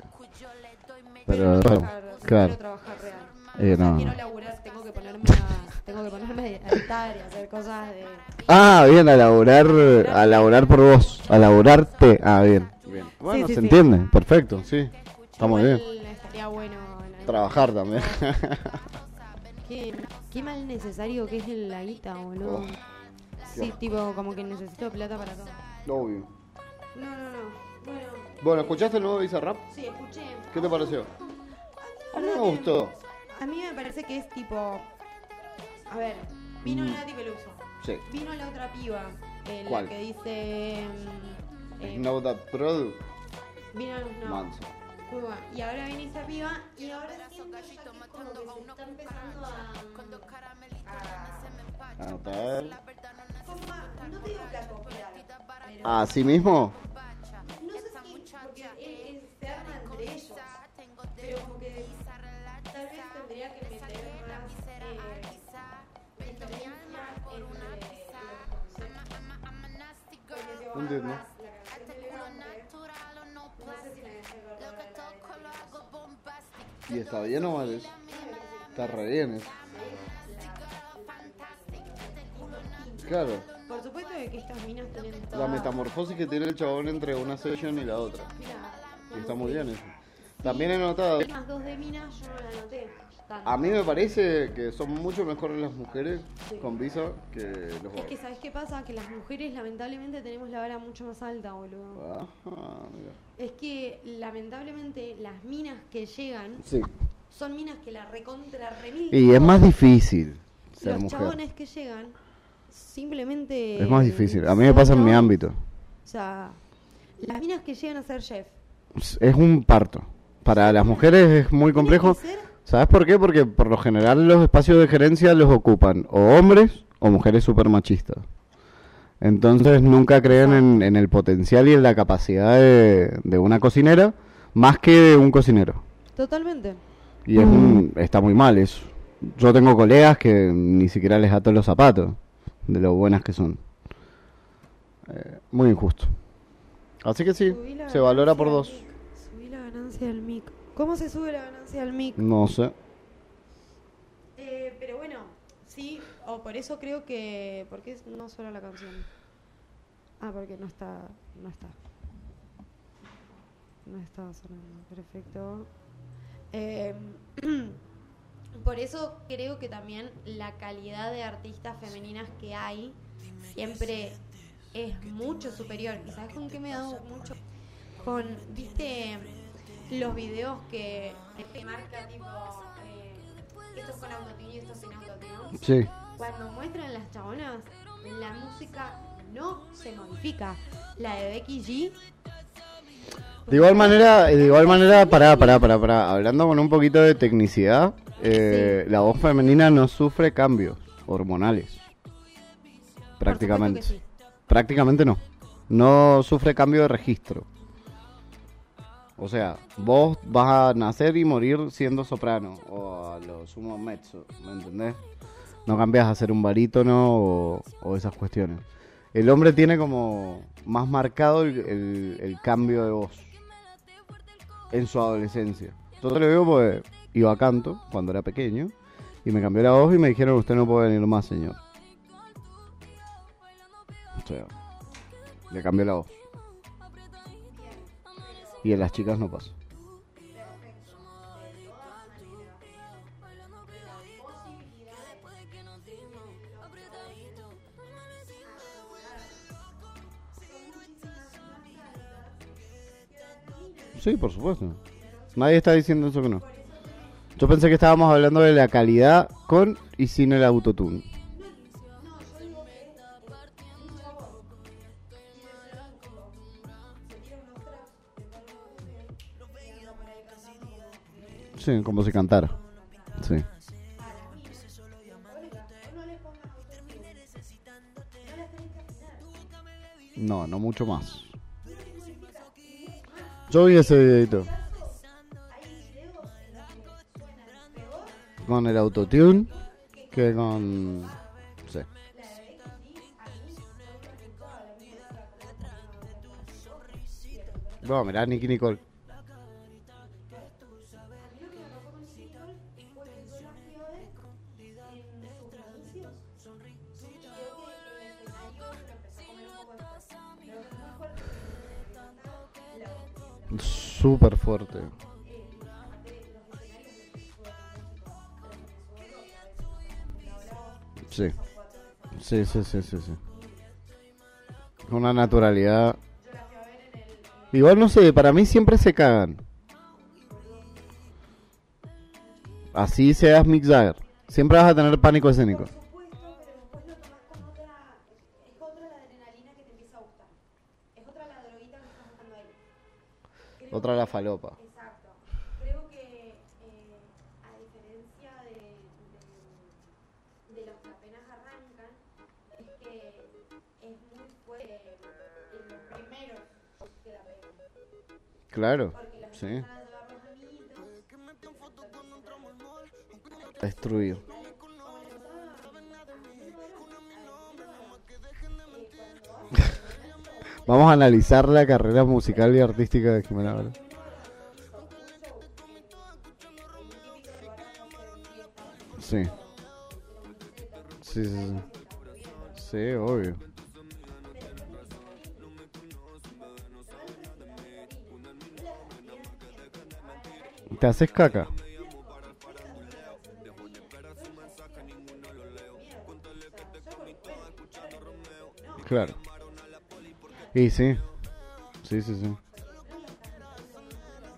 Pero, trabajar, claro. Trabajar real. Eh, no. quiero laburar, tengo que ponerme a, tengo que ponerme a editar y hacer cosas de... Ah, bien, a laburar, a laburar por vos, a laburarte. Ah, bien. Bien. Bueno, sí, se sí. entiende, perfecto, sí. Está muy bien. Estaría bueno... en- Trabajar también. <laughs> Qué, qué mal necesario que es la guita, boludo. Oh, sí, tipo, como que necesito plata para todo. Obvio. No, no, no. Bueno, Bueno, ¿escuchaste el nuevo Bizarrap? sí, escuché. ¿Qué te pareció? A mí me gustó. A mí me parece que es tipo... A ver, vino Mm. Nati Peluso. Sí. Vino la otra piba. Eh, ¿Cuál? La que dice... mm, eh, Know that product. vino- no, Manso. Y ahora viene esta piba y ahora siento que es como que se está empezando a... a A ver. ¿Así mismo? No sé si porque se arma entre ellos, pero como que tal vez tendría que meter más eh, diferencia entre los. Porque la canción de Levante, no sé si la canción de ¿Y está bien o mal? Está re bien eso. Claro, Por supuesto que estas minas tienen la toda... metamorfosis que tiene el chabón entre una session y la otra. Mira, está muy bien eso. También he notado, Las dos de minas yo no la noté. tanto. a mí me parece que son mucho mejores las mujeres Sí. con visa que los Es que. ¿sabes qué pasa? Que las mujeres lamentablemente tenemos la vara mucho más alta, boludo. Ajá, mira. Es que lamentablemente las minas que llegan Sí. son minas que la recontra remil. Y es más difícil ser Los mujer. chabones que llegan simplemente. Es más difícil. A mí me pasa en mi ámbito. O sea, las minas que llegan a ser chef. Es un parto. Para las mujeres es muy complejo. ¿Sabes por qué? Porque por lo general los espacios de gerencia los ocupan o hombres o mujeres super machistas. Entonces nunca creen en, en el potencial y en la capacidad de, de una cocinera más que de un cocinero. Totalmente. Y es un- está muy mal eso. Yo tengo colegas que ni siquiera les ato los zapatos de lo buenas que son. Eh, muy injusto. Así que sí, se valora por dos. mic. Subí la ganancia del mic. ¿Cómo se sube la ganancia del mic? No sé. Eh, pero bueno, sí, o por eso creo que. ¿Por qué no suena la canción? Ah, porque no está. No está. No está sonando. Perfecto. Eh, <clears throat> <clears throat> por eso creo que también la calidad de artistas femeninas que hay siempre es mucho superior. ¿Y sabes con qué me ha dado mucho? Con, ¿viste? Los videos que te marca tipo. Eh, esto es con autotune y esto sin autotune. Sí. Cuando muestran las chabonas, la música no se modifica. La de Becky G. De igual manera, de igual manera, pará, pará, pará, pará. Hablando con un poquito de tecnicidad, eh, la voz femenina no sufre cambios hormonales. Prácticamente. Prácticamente no. No sufre cambio de registro. O sea, vos vas a nacer y morir siendo soprano o a lo sumo mezzo, ¿me entendés? No cambias a ser un barítono o, o esas cuestiones. El hombre tiene como más marcado el, cambio de voz en su adolescencia. Yo te lo digo porque iba a canto cuando era pequeño y me cambió la voz y me dijeron usted no puede venir más, señor. Le cambió la voz. Y en las chicas no pasa. Sí, por supuesto. Nadie está diciendo eso que no. Yo pensé que estábamos hablando de la calidad con y sin el autotune. Sí, como si cantara. Sí. No, no mucho más. Yo vi ese videito. Con el autotune que con... No, mirá, Nicky Nicole. Súper fuerte. Sí. Sí, sí, sí, sí, sí. Una naturalidad. Igual no sé, para mí siempre se cagan. Así seas Mick Jagger. Siempre vas a tener pánico escénico. Otra la falopa. Exacto. Creo que eh, a diferencia de, de, de los que apenas arrancan, es que es muy fuerte en los primeros que la pegan. Claro, Porque sí. los amiguitos. Destruido. Vamos a analizar la carrera musical y artística de Jimena. Sí. Sí, sí, sí. Sí, obvio. ¿Te haces caca? Claro. Y sí. Sí, sí, sí.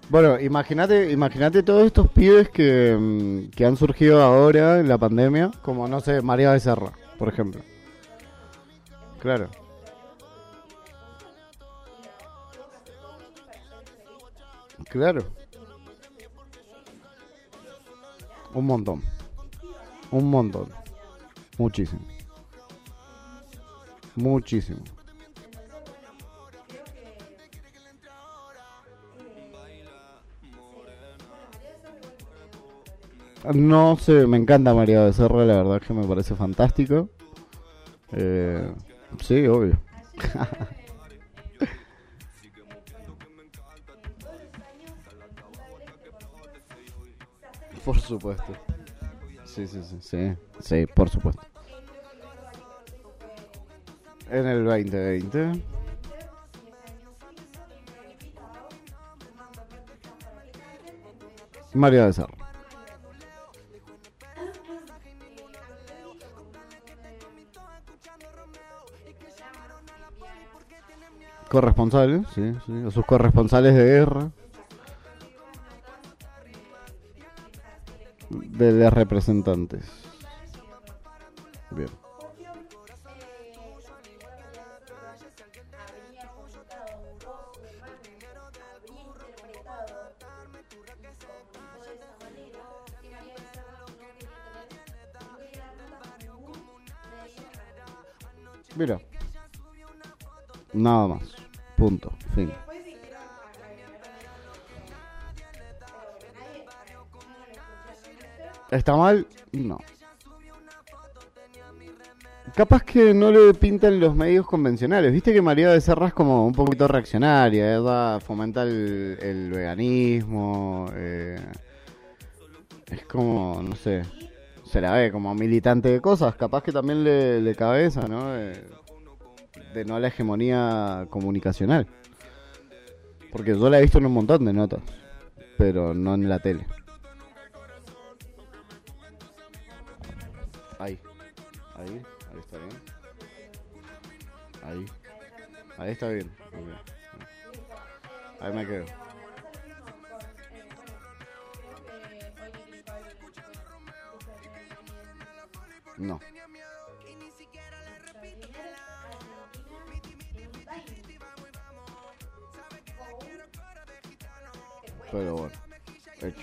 Bueno, imagínate, imagínate todos estos pibes que, mm, que han surgido ahora en la pandemia, como no sé, María Becerra, por ejemplo. Claro. Claro. Un montón. Un montón. Muchísimo. Muchísimo. No sé, me encanta María Becerra, la verdad es que me parece fantástico. Eh, sí, obvio. Por supuesto. Sí, sí, sí, sí, sí, por supuesto. En el 2020. María Becerra. Corresponsales, sí, sí, a sus corresponsales de guerra. De, representantes. Bien. Mira. Nada más. Punto. Fin. ¿Está mal? No. Capaz que no le pintan los medios convencionales. Viste que María Becerra es como un poquito reaccionaria, ¿verdad? Fomenta el, veganismo. eh, es como, no sé, se la ve como militante de cosas. Capaz que también le, le cabe esa, ¿no? Eh, de no la hegemonía comunicacional. Porque yo la he visto en un montón de notas, pero no en la tele. Ahí, ahí, ahí está bien. Ahí, ahí está bien. Ahí me quedo. No. Pero bueno, hecho.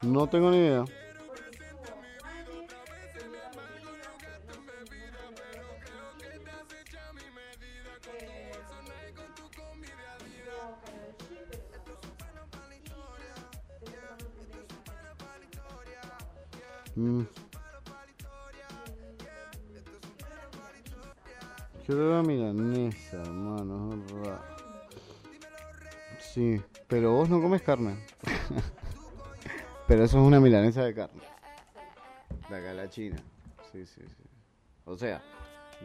No tengo ni idea. China. Sí, sí, sí. O sea,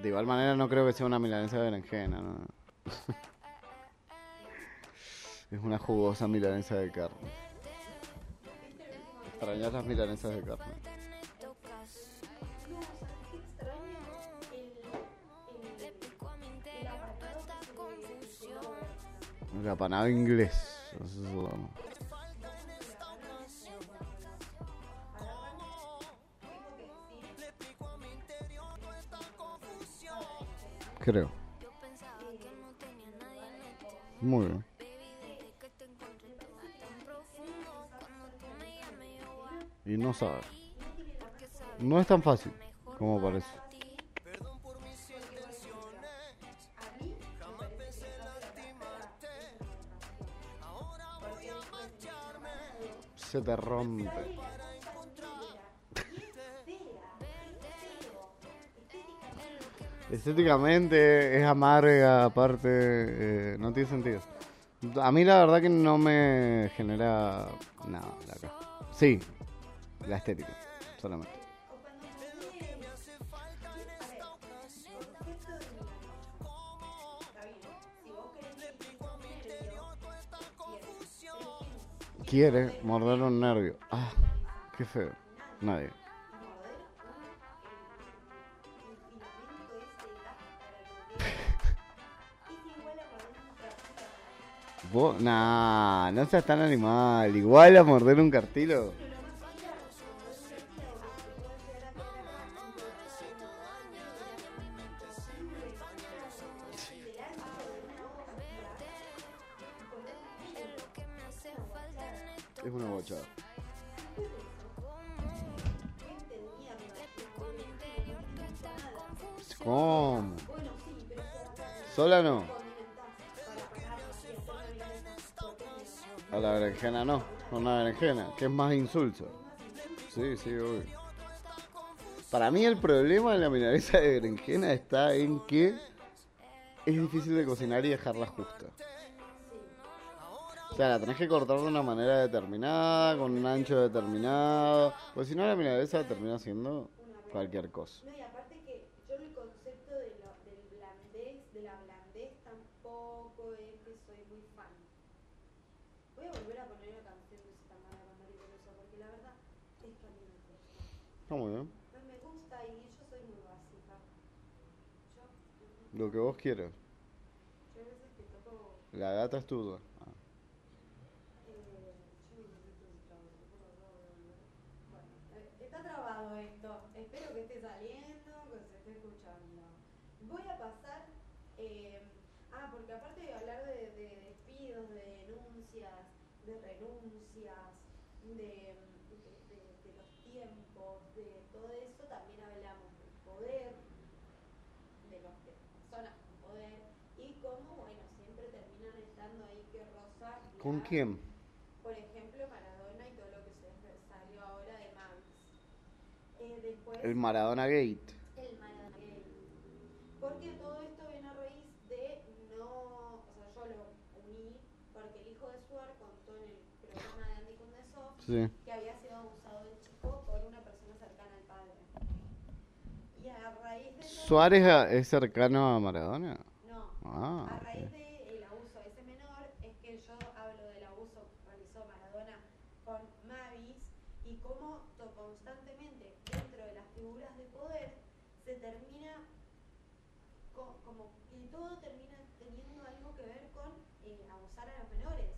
de igual manera no creo que sea una milanesa de berenjena, ¿no? <laughs> es una jugosa milanesa de carne. Extrañas las milanesas de carne. La panada inglés. Eso es lo Creo. Muy bien. Y no sabe. No es tan fácil como parece. Se te rompe. Estéticamente es amarga, aparte, eh, no tiene sentido. A mí la verdad que no me genera nada. la ca- Sí, la estética, solamente. Quiere morder un nervio. Ah, qué feo. Nadie. Vos, nah, no seas tan animal. Igual a morder un cartilo. Es una bochada. ¿Cómo? Sola no. A la berenjena no. Con la berenjena, que es más insulso. Sí, sí, obvio. Para mí el problema de la milanesa de berenjena está en que es difícil de cocinar y dejarla justa. O sea, la tenés que cortar de una manera determinada, con un ancho determinado. Pues si no, la milanesa termina siendo cualquier cosa. No, y aparte que yo el concepto de lo, del blandez, de la blandez tampoco es que soy muy fan. Voy a volver a poner una canción de esta mala con María Peluso, porque la verdad es que a mí me gusta. Está muy bien. No me gusta y yo soy muy básica. Yo, Lo que vos quieras. yo a veces que toco, La gata es tuya. Ah. está trabado esto. Espero que esté saliendo, que se esté escuchando. Voy a pasar. eh, ah, porque aparte de hablar de, de despidos, de denuncias, de renuncias, de- de los tiempos, de todo eso, también hablamos del poder, de los de las personas con poder y cómo, bueno, siempre terminan estando ahí que rosa. ¿Con quién? por ejemplo, Maradona y todo lo que se salió ahora de Mans. Eh, después, El Maradona Gate. el Maradona Gate. Porque todo esto viene a raíz de no. O sea, yo lo uní porque el hijo de Suar contó en el programa de Andy Kundesov Sí. que había sido abusado de chico por una persona cercana al padre. Y a raíz de. ¿Suárez es cercano a Maradona? No. Ah, A raíz del abuso de ese menor es que yo hablo del abuso que realizó Maradona con Mavis y cómo to- constantemente dentro de las figuras de poder se termina co- como y todo termina teniendo algo que ver con eh, abusar a los menores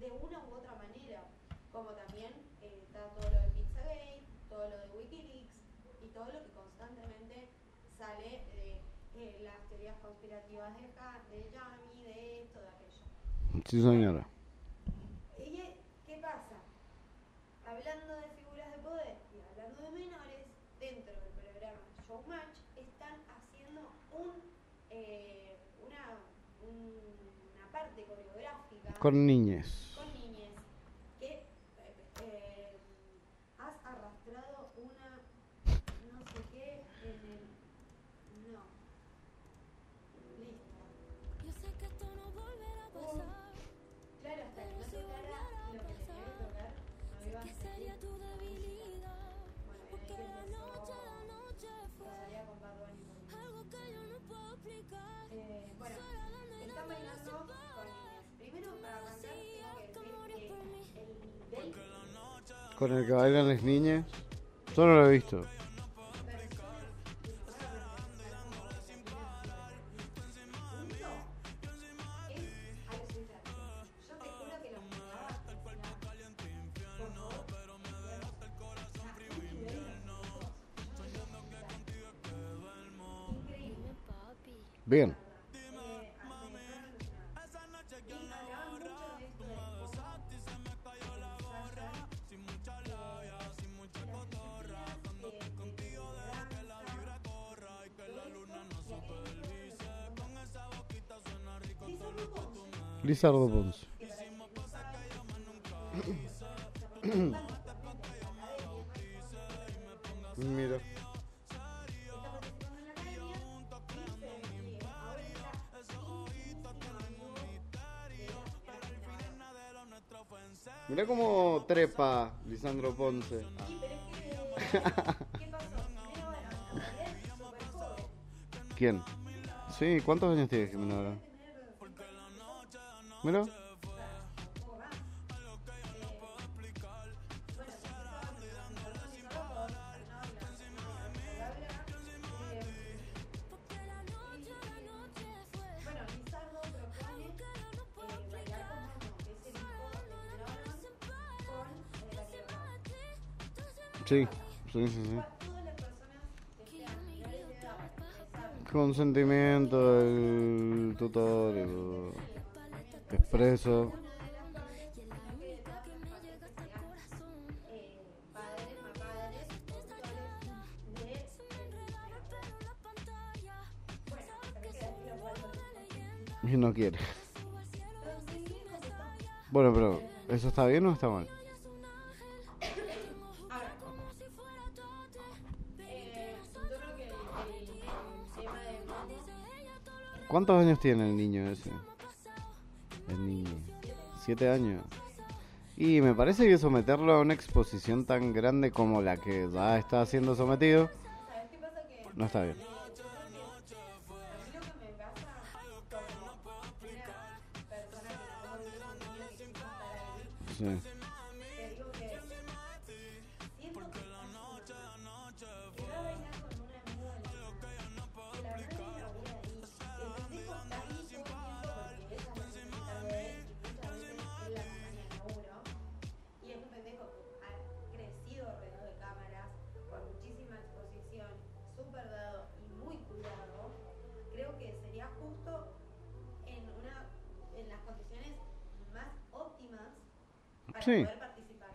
de una u otra manera como también eh, está todo lo de Pizzagate todo lo de Wikileaks y todo lo que constantemente sale de eh, las de, Yami, de esto, de aquello. Sí, señora. ¿Y eh, qué pasa? Hablando de figuras de poder y hablando de menores, dentro del programa Showmatch están haciendo un, eh, una, un- una parte coreográfica Con niñes. Con el que bailan las niñas. Yo no lo he visto. Lizardo Ponce. <coughs> Mira. Mira cómo trepa Lisandro Ponce. <laughs> ¿Quién? Sí, ¿cuántos años tiene Jimena ahora? Mira. Está mal? ¿Cuántos años tiene el niño ese? El niño. Siete años. Y me parece que someterlo a una exposición tan grande como la que ya está siendo sometido no está bien. Sí.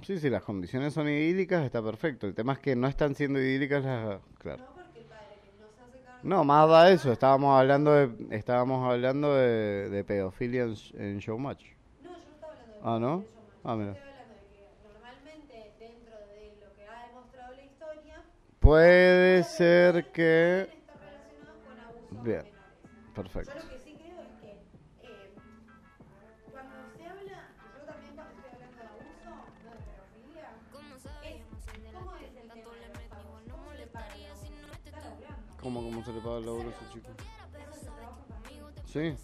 Sí, sí, las condiciones son idílicas, está perfecto. El tema es que no están siendo idílicas las... Claro. No porque el padre que no se hace cargo. No, más da eso, estábamos hablando de, estábamos hablando de, de pedofilia en, en Showmatch. No, yo no estaba hablando de Ah, ¿no? de showmatch. Ah, mira. Estoy hablando de que normalmente dentro de lo que ha demostrado la historia, Puede ser que... Bien, perfecto. Laburando. ¿Cómo, se le paga el laburo a ese chico? Sí.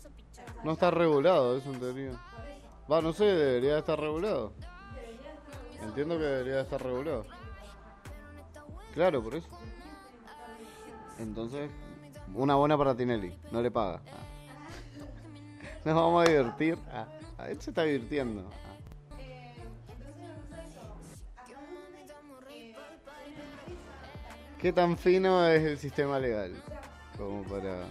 No está regulado, eso en teoría. Va, no sé, debería estar regulado. Entiendo que debería estar regulado. Claro, por eso. Entonces, una buena para Tinelli, no le paga. <laughs> Nos vamos a divertir. Ah, ah, él se está divirtiendo. ¿Qué tan fino es el sistema legal? Como para...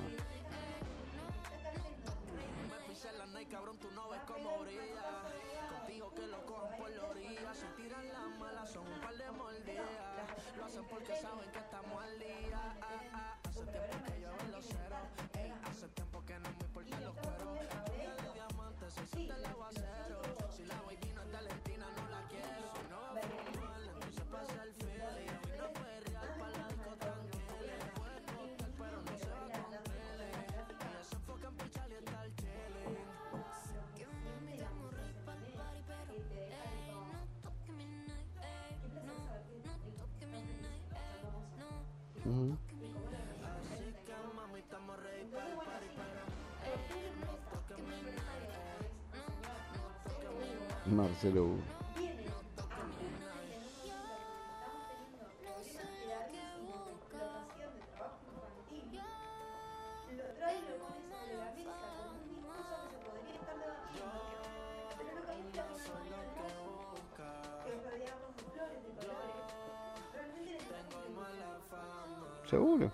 Seguro.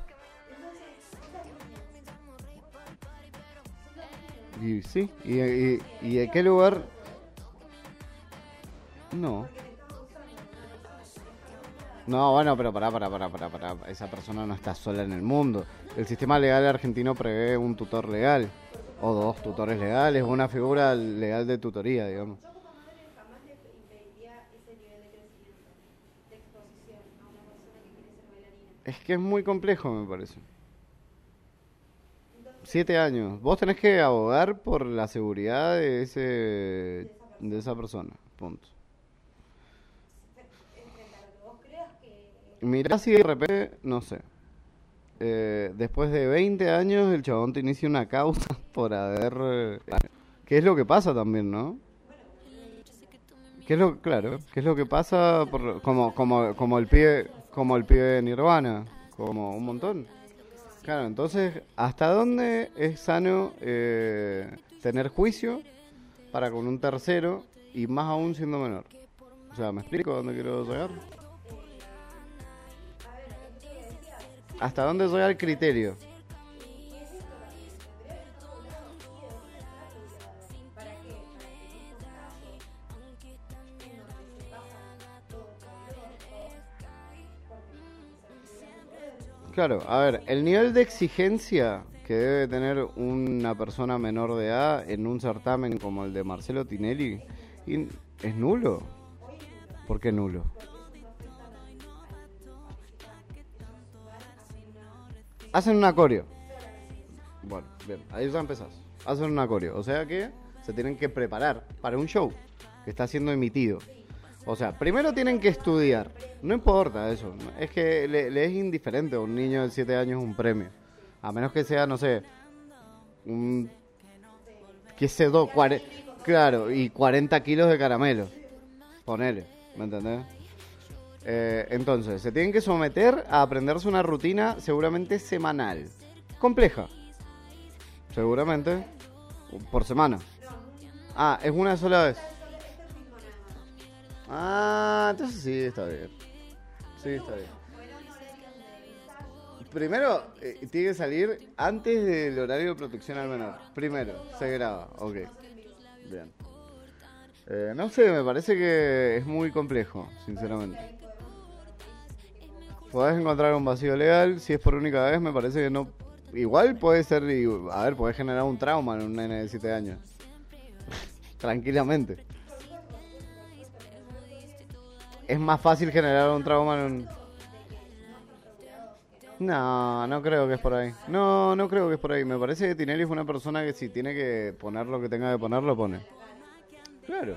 Y sí, y, y, y qué lugar... No. No, bueno, pero pará, pará, pará, pará, pará. Esa persona no está sola en el mundo. El sistema legal argentino prevé un tutor legal, o dos tutores legales, una figura legal de tutoría, digamos. Es que es muy complejo, me parece. Siete años. Vos tenés que abogar por la seguridad de ese de esa persona. Punto. Mirá si de repente, no sé. eh, después de 20 años el chabón te inicia una causa <laughs> por haber... eh, ¿Qué es lo que pasa también, no? ¿Qué es lo, claro, qué es lo que pasa por, como, como, como el pibe, como el pibe de Nirvana, como un montón? Claro, entonces, ¿hasta dónde es sano eh, tener juicio para con un tercero y más aún siendo menor? O sea, ¿me explico dónde quiero llegar? ¿Hasta dónde llega el criterio? Claro, a ver, el nivel de exigencia que debe tener una persona menor de edad en un certamen como el de Marcelo Tinelli in- es nulo. ¿Por qué nulo? Hacen un acorio. Bueno, bien, ahí ya empezás. Hacen un acorio. O sea que se tienen que preparar para un show que está siendo emitido. O sea, primero tienen que estudiar. No importa eso. Es que le, es indiferente a un niño de 7 años un premio. A menos que sea, no sé, un... ¿Qué sé yo? Cuare- claro, y 40 kilos de caramelo. Ponele, ¿me entendés? Eh, entonces, se tienen que someter a aprenderse una rutina seguramente semanal. Compleja. Seguramente. Por semana. Ah, es una sola vez. Ah, entonces sí, está bien. Sí, está bien. Primero, eh, tiene que salir antes del horario de protección al menor. Primero, se graba, ok. Bien. Eh, no sé, me parece que es muy complejo, sinceramente. Podés encontrar un vacío legal, si es por única vez, me parece que no... Igual puede ser, a ver, puede generar un trauma en un nene de 7 años. <laughs> Tranquilamente. Es más fácil generar un trauma en un... No, no creo que es por ahí. No, no creo que es por ahí. Me parece que Tinelli es una persona que si tiene que poner lo que tenga que poner, lo pone. Claro.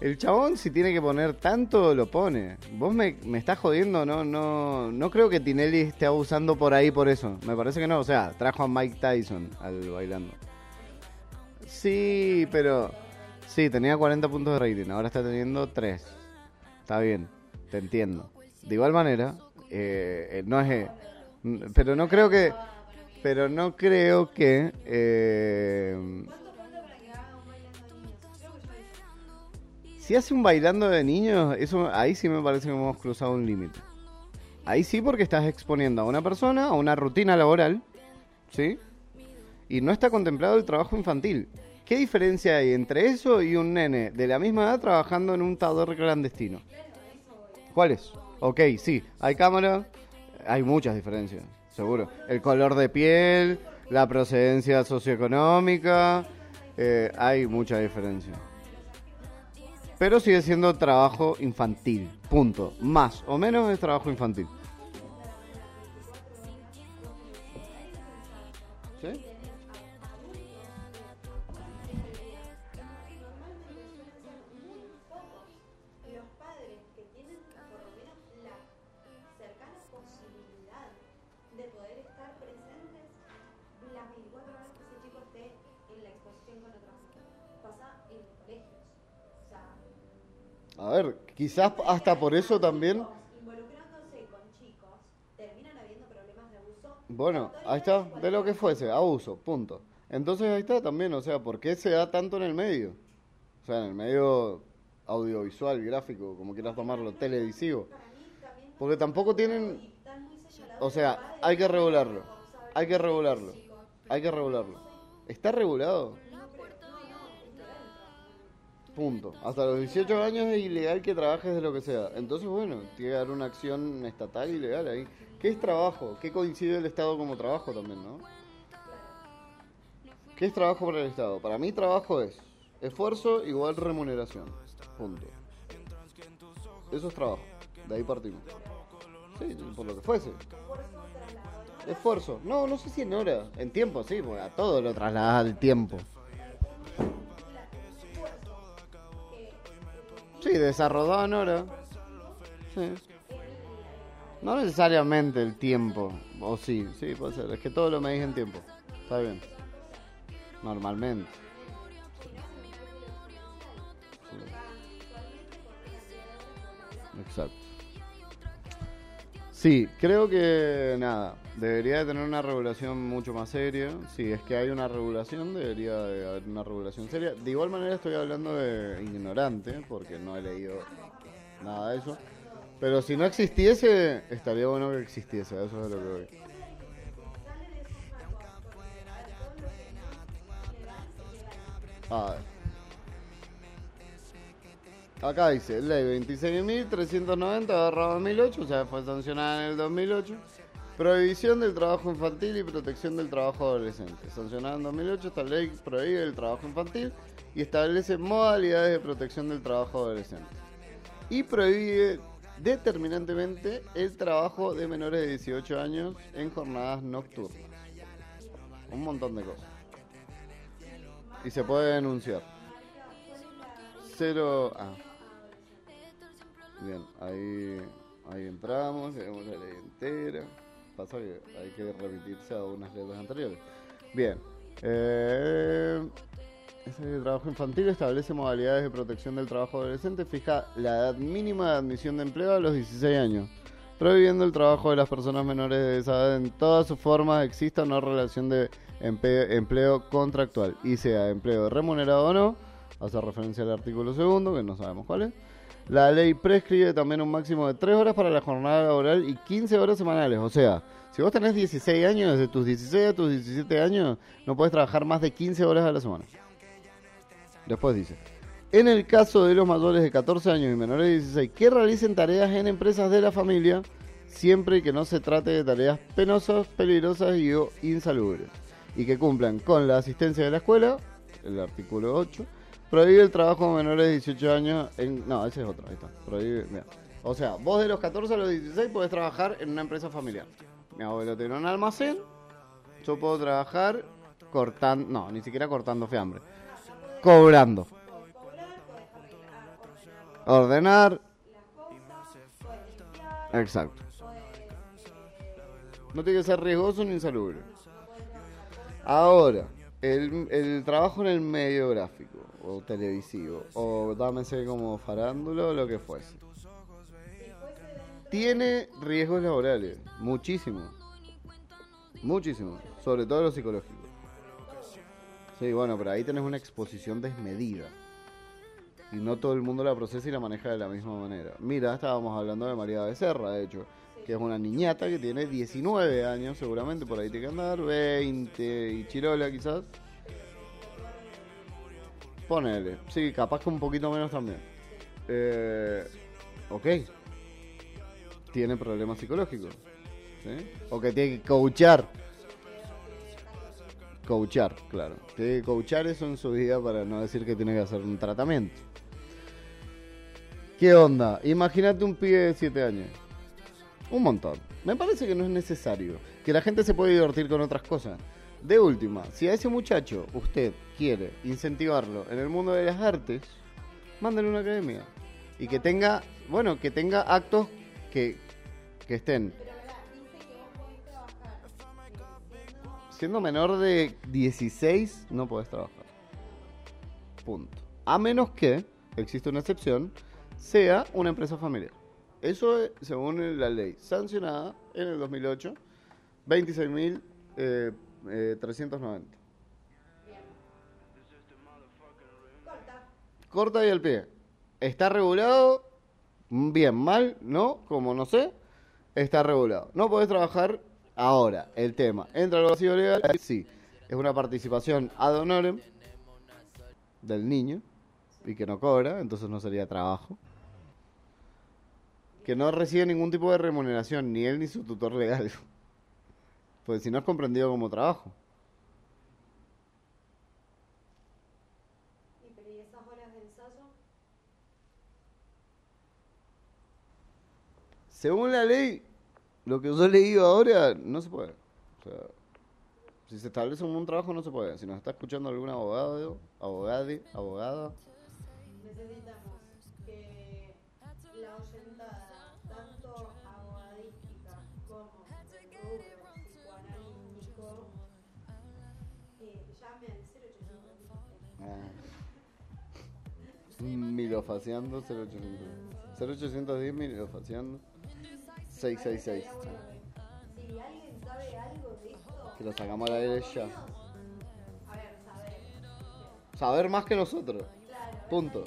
El chabón si tiene que poner tanto, lo pone. Vos me, me estás jodiendo, no, no, no creo que Tinelli esté abusando por ahí por eso. Me parece que no, o sea, trajo a Mike Tyson al bailando. Sí, pero... Sí, tenía 40 puntos de rating, ahora está teniendo 3. Está bien, te entiendo. De igual manera, eh, eh, no es... eh, pero no creo que... Pero no creo que... eh, si hace un bailando de niños, eso ahí sí me parece que hemos cruzado un límite. Ahí sí porque estás exponiendo a una persona a una rutina laboral, ¿sí? Y no está contemplado el trabajo infantil. ¿Qué diferencia hay entre eso y un nene de la misma edad trabajando en un tador clandestino? ¿Cuál es? Ok, sí, hay cámara, hay muchas diferencias, seguro. El color de piel, la procedencia socioeconómica, eh, hay mucha diferencia. Pero sigue siendo trabajo infantil, punto. Más o menos es trabajo infantil. A ver, quizás hasta por eso también. involucrándose con chicos, terminan habiendo problemas de abuso. Bueno, ahí está, de lo que fuese, abuso, punto. Entonces ahí está también, o sea, ¿por qué se da tanto en el medio? O sea, en el medio audiovisual, gráfico, como quieras tomarlo, televisivo. Porque tampoco tienen... O sea, hay que regularlo, hay que regularlo, hay que regularlo. ¿Está regulado? Punto. Hasta los 18 años es ilegal que trabajes de lo que sea. Entonces, bueno, tiene que haber una acción estatal ilegal ahí. ¿Qué es trabajo? ¿Qué coincide el Estado como trabajo también, no? ¿Qué es trabajo para el Estado? Para mí trabajo es esfuerzo igual remuneración. Punto. Eso es trabajo. De ahí partimos. Sí, por lo que fuese. Esfuerzo. No, no sé si en hora. En tiempo, sí, porque a todo lo trasladas al tiempo. Sí, desarrollado en. Sí. No necesariamente el tiempo. O sí, sí, puede ser. Es que todo lo medís en tiempo. Está bien. Normalmente. Sí. Exacto. Sí, creo que nada, debería de tener una regulación mucho más seria. Si es que hay una regulación, debería de haber una regulación seria. De igual manera estoy hablando de ignorante, porque no he leído nada de eso. Pero si no existiese, estaría bueno que existiese, eso es lo que voy. A ver. Acá dice, ley 26.390-2008, o sea, fue sancionada en el 2008. Prohibición del trabajo infantil y protección del trabajo adolescente. Sancionada en 2008, esta ley prohíbe el trabajo infantil y establece modalidades de protección del trabajo adolescente. Y prohíbe determinantemente el trabajo de menores de 18 años en jornadas nocturnas. Un montón de cosas. Y se puede denunciar. Cero... Ah. Bien, ahí, ahí entramos, vemos la ley entera. Pasa que hay que remitirse a unas letras anteriores. Bien. Eh, ese trabajo infantil establece modalidades de protección del trabajo adolescente, fija la edad mínima de admisión de empleo a los 16 años, prohibiendo el trabajo de las personas menores de esa edad en todas sus formas, exista o no relación de empleo contractual, y sea empleo remunerado o no, hace referencia al artículo segundo, que no sabemos cuál es. La ley prescribe también un máximo de 3 horas para la jornada laboral y 15 horas semanales. O sea, si vos tenés 16 años, desde tus 16 a tus 17 años, no puedes trabajar más de 15 horas a la semana. Después dice, en el caso de los mayores de 14 años y menores de 16 que realicen tareas en empresas de la familia, siempre que no se trate de tareas penosas, peligrosas y o insalubres, y que cumplan con la asistencia de la escuela, el artículo 8, prohíbe el trabajo de menores de 18 años en... No, ese es otro, ahí está. Prohíbe, mira. O sea, vos de los 14 a los 16 podés trabajar en una empresa familiar. Mi abuelo tiene un almacén, yo puedo trabajar cortando... No, ni siquiera cortando fiambre. Cobrando. Ordenar. Exacto. No tiene que ser riesgoso ni insalubre. Ahora, el, el trabajo en el medio gráfico o televisivo o dámese como farándula o lo que fuese. Tiene riesgos laborales, muchísimos. Muchísimos, sobre todo los psicológicos. Sí, bueno, pero ahí tenés una exposición desmedida. Y no todo el mundo la procesa y la maneja de la misma manera. Mira, estábamos hablando de María Becerra, de hecho, que es una niñata que tiene 19 años, seguramente por ahí tiene que andar, 20 y chirola quizás. Ponele, sí, capaz que un poquito menos también. Eh, ok. Tiene problemas psicológicos. ¿sí? O que tiene que coachar. Coachar, claro. Tiene que coachar eso en su vida para no decir que tiene que hacer un tratamiento. ¿Qué onda? Imagínate un pibe de 7 años. Un montón. Me parece que no es necesario. Que la gente se puede divertir con otras cosas. De última, si a ese muchacho usted quiere incentivarlo en el mundo de las artes, mándale una academia. Y que tenga, bueno, que tenga actos que, que estén. Siendo menor de 16, no podés trabajar. Punto. A menos que, existe una excepción, sea una empresa familiar. Eso es según la ley sancionada en el 2008, 26.390. Eh, eh, 390. Corta y al pie. ¿Está regulado? Bien, mal, ¿no? Como no sé. Está regulado. No podés trabajar ahora. El tema. ¿Entra al vacío legal? Sí. es una participación ad honorem del niño y que no cobra, entonces no sería trabajo. Que no recibe ningún tipo de remuneración, ni él ni su tutor legal. <laughs> Pues si no es comprendido como trabajo. ¿Y esas horas de ensayo? Según la ley, lo que yo he leído ahora, no se puede. O sea, si se establece un trabajo, no se puede. Si nos está escuchando algún abogado, abogade, abogada, milofaciando, 0800. 0810 milofaciando, 666. Si alguien sabe algo de esto, Que lo sacamos al aire a ver, saber. Saber más que nosotros. Punto.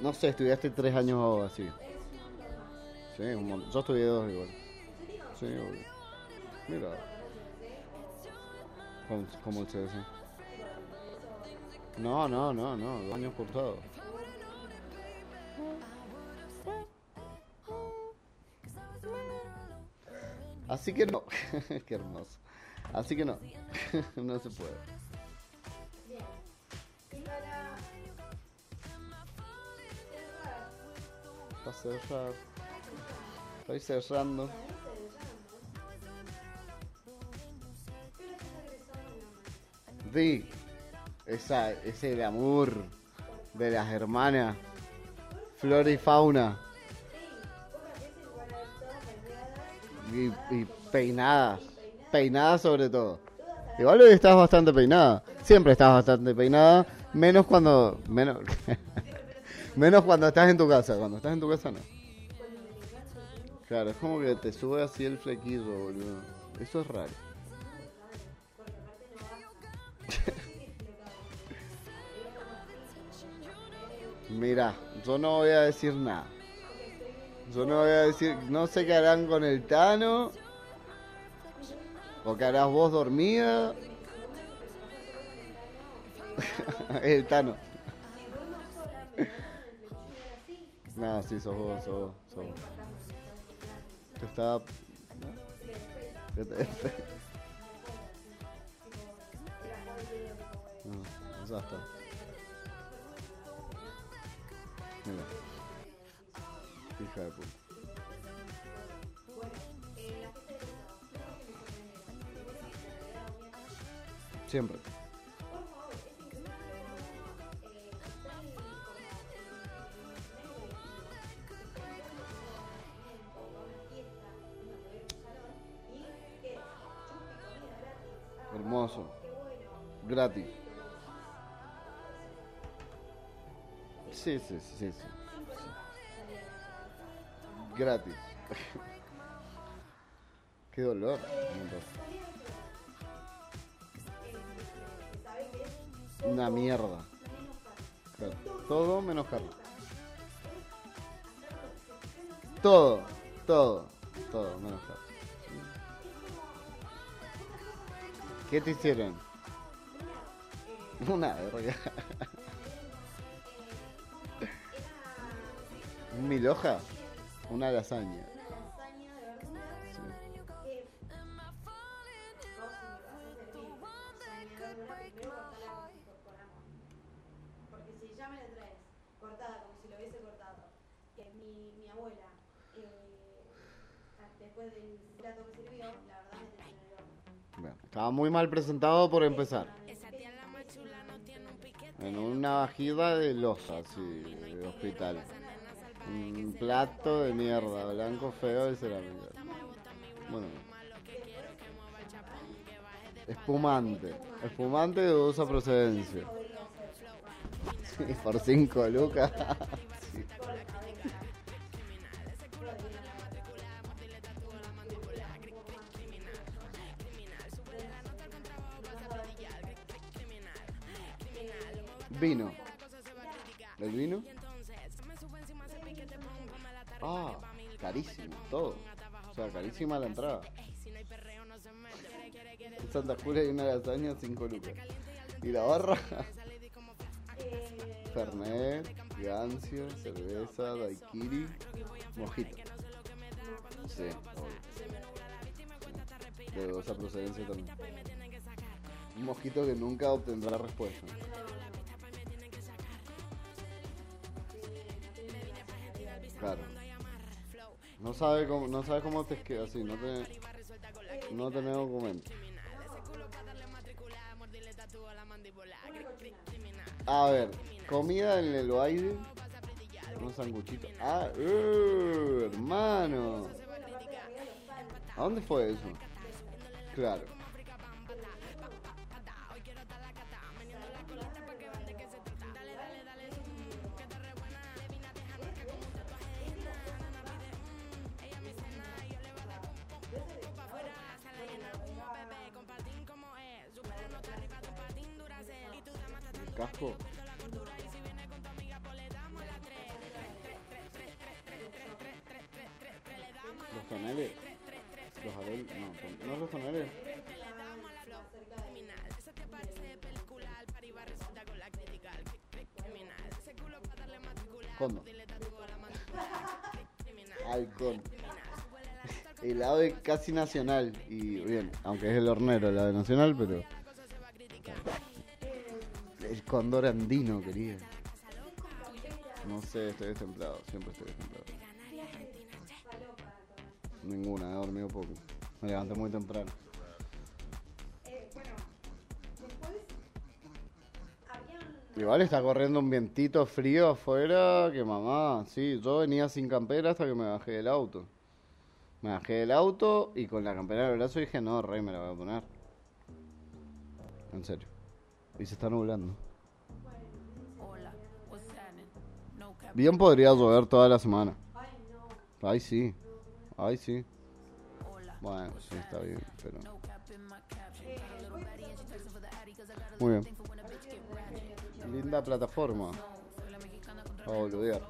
No sé, estudiaste tres años así. Sí, un montón. Yo estudié dos igual. Sí, obvio. Mira, como, como el CDC. No, no, no, no, dos años cursados. Así que no. <laughs> Qué hermoso. Así que no. <laughs> no se puede. Para cerrar. Estoy cerrando. Di. Esa, ese amor de las hermanas. Flora y fauna. Y, y peinadas. Peinadas sobre todo. Igual hoy estás bastante peinada. Siempre estás bastante peinada. Menos cuando. Menos, <laughs> menos cuando estás en tu casa. Cuando estás en tu casa no. Claro, es como que te sube así el flequillo, boludo. Eso es raro. Mira, yo no voy a decir nada. Yo no voy a decir, no sé qué harán con el Tano. O qué harás vos dormida. <laughs> el Tano. No, sí, sos vos, sos vos, sos vos. Te estaba... ¿no? ¿Qué <laughs> te- No. Mira. Hija de puta. Siempre. Hermoso. Gratis. Sí, sí, sí, sí. Gratis. <laughs> Qué dolor. Una mierda. Claro, Todo menos Carlos. Todo, todo, todo menos Carlos. ¿Qué te hicieron? <laughs> Una verga. Como si por, por amor. Porque si ya me la traes cortada como si lo hubiese cortado, que mi, mi abuela, eh, después del plato que sirvió, la verdad me tenía en el horno. Bueno, estaba muy mal presentado por empezar. En una vajilla de losa, así, de hospital. Un plato de mierda, blanco feo de cerámica. Bueno. Espumante. Espumante de dudosa procedencia. Sí, por 5 lucas. Vino. ¿El vino? Ah, carísimo, todo. O sea, carísima la entrada. Santa Julia y una lasaña, 5 lucas. ¿Y la barra? <laughs> Fernet, Gancio, cerveza, daiquiri, mojito. Sí, obvio. De dudosa procedencia también. Un mojito que nunca obtendrá respuesta. Claro. No sabe cómo, no sabe cómo te escribe así, no te, no tenés documento. A ver, comida en el baile. Un sanguchito. Ah, uh, hermano. ¿A dónde fue eso? Claro. Casco? ¿Los toneles? ¿Los Adel? No, ¿no los toneles? Condo. Halcón. <laughs> El ave casi nacional. Y bien, aunque es el hornero, el ave nacional, pero. El cóndor andino, querida. No sé, estoy destemplado. Siempre estoy destemplado. Ninguna, he dormido poco. Me levanté muy temprano. Igual está corriendo un vientito frío afuera, que mamá, sí, yo venía sin campera hasta que me bajé del auto. Me bajé del auto y con la campera en el brazo dije, no, rey, me la voy a poner. En serio. Y se está nublando. Bien podría llover toda la semana. Ay, sí. Ay, sí. Bueno, sí, está bien, pero... Muy bien. Linda plataforma. A boludear.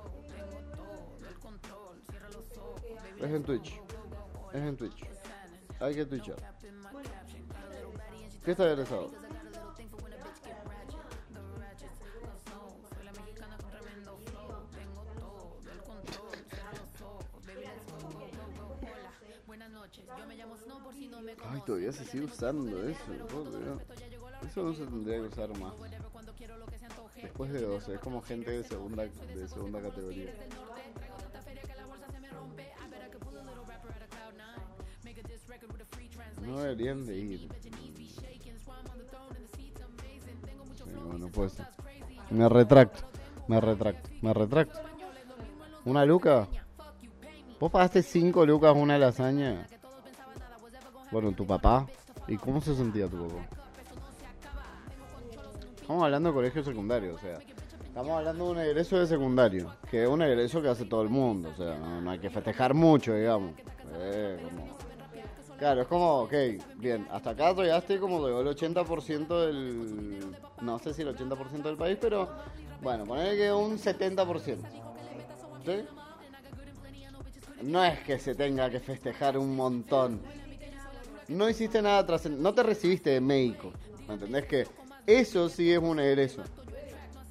Es en Twitch. Es en Twitch. Hay que twitchar. ¿Qué está egresado? Ay, todavía se sigue usando eso. Eso no se tendría que usar más. Después de 12, es como gente de segunda, de segunda categoría. No deberían de ir. Sí, bueno, pues. Me retracto, me retracto, me retracto. ¿Una luca? ¿Vos pagaste 5 lucas una lasaña? Bueno, tu papá. ¿Y cómo se sentía tu papá? Estamos hablando de colegio secundario, o sea. Estamos hablando de un egreso de secundario, que es un egreso que hace todo el mundo, o sea, no, hay que festejar mucho, digamos. Eh, Claro, es como, ok, bien, hasta acá llegaste como llegó el 80% del... No sé si el 80% del país, pero bueno, poner que un 70%. ¿Sí? No es que se tenga que festejar un montón. No hiciste nada trascendente, no te recibiste de médico. ¿Me entendés? Que eso sí es un egreso.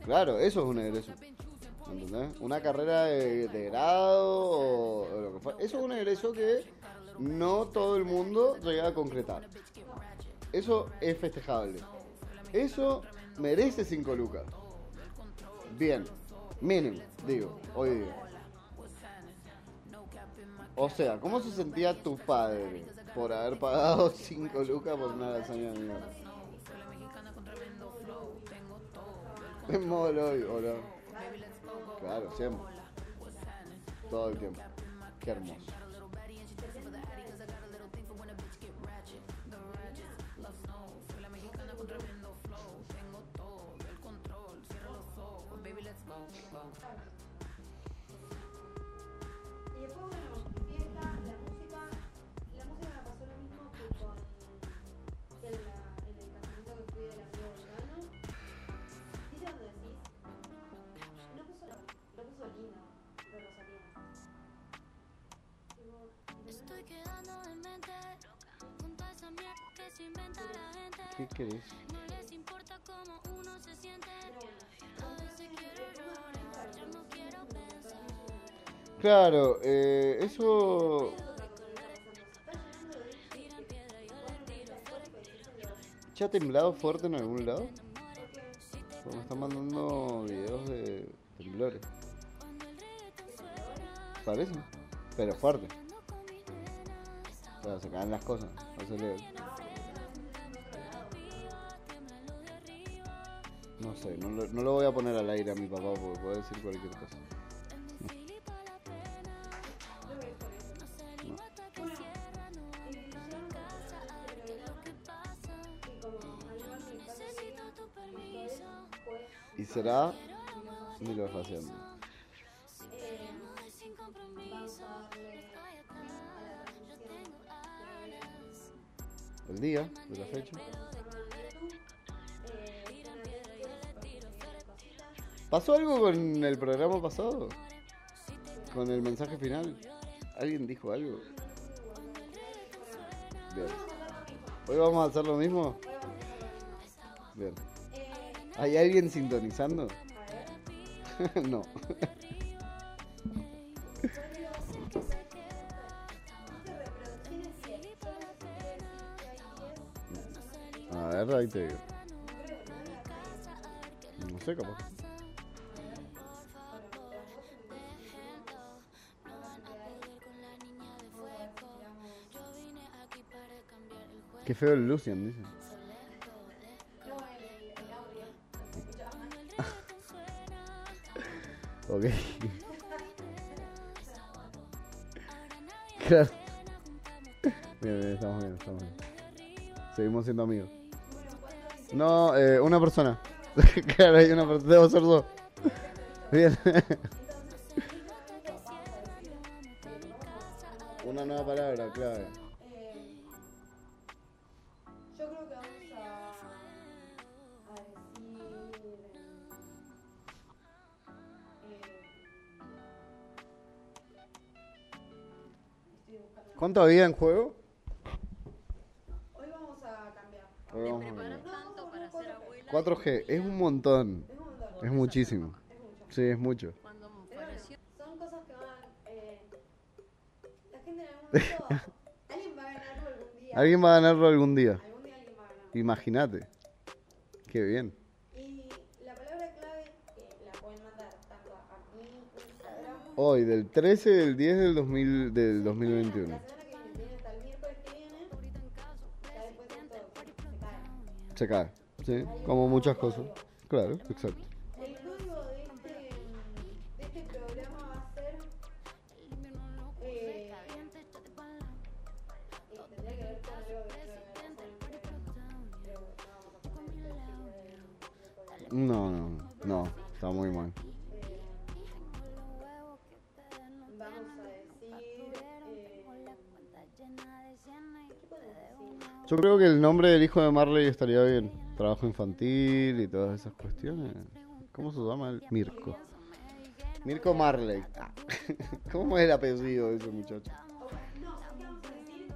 Claro, eso es un egreso. ¿Me entendés? Una carrera de, grado o, o lo que fuera. Eso es un egreso que no todo el mundo llega a concretar. Eso es festejable. Eso merece 5 lucas. Bien, mínimo, digo, hoy día. O sea, ¿cómo se sentía tu padre por haber pagado <laughs> 5 lucas por una lasaña de mierda? En modo lobby, hola. Claro, siempre. Todo el tiempo. Qué hermoso. Quiero pensar. Claro, eh, eso. ¿Ya ha temblado fuerte en algún lado? Porque me están mandando videos de temblores. Parece, pero fuerte. O sea, se caen las cosas. Eso le- No sé, no lo, no lo voy a poner al aire a mi papá porque puede decir cualquier cosa. Y será ni lo. El día de la fecha. ¿Pasó algo con el programa pasado? Con el mensaje final. ¿Alguien dijo algo? Bien. ¿Hoy vamos a hacer lo mismo? ¿Hay alguien sintonizando? <laughs> no. <laughs> A ver, ahí te digo. No sé, capaz. Qué feo el Lucian, dice. <laughs> ok. <laughs> claro. Bien, bien, estamos bien, estamos bien. Seguimos siendo amigos. No, eh, una persona. <laughs> claro, hay una persona. Debo ser dos. Bien. ¿Cuánto había en juego? Hoy vamos a cambiar. Hoy vamos a tanto para ser abuela 4G, es un montón. Es un montón. Es muchísimo. Es mucho. Sí, es mucho. cuando son cosas que van. Eh, la gente en algún momento. <laughs> alguien va a ganarlo algún día. Alguien va a ganarlo algún día. Algún día alguien va a ganarlo. Imagínate. Qué bien. Y la palabra clave que la pueden mandar tanto a mi Instagram. Hoy, del 13 del 10 del, 2000, del 2021. La semana que viene, viene hasta el miércoles que viene. Ya después de todo. Se cae. Se cae. Sí, como muchas cosas. Claro, exacto. Que el nombre del hijo de Marley estaría bien. Trabajo infantil y todas esas cuestiones. ¿Cómo se llama él? Mirko. Mirko Marley. Ah. <laughs> ¿Cómo es el apellido de ese muchacho? no, ¿qué vamos a decir?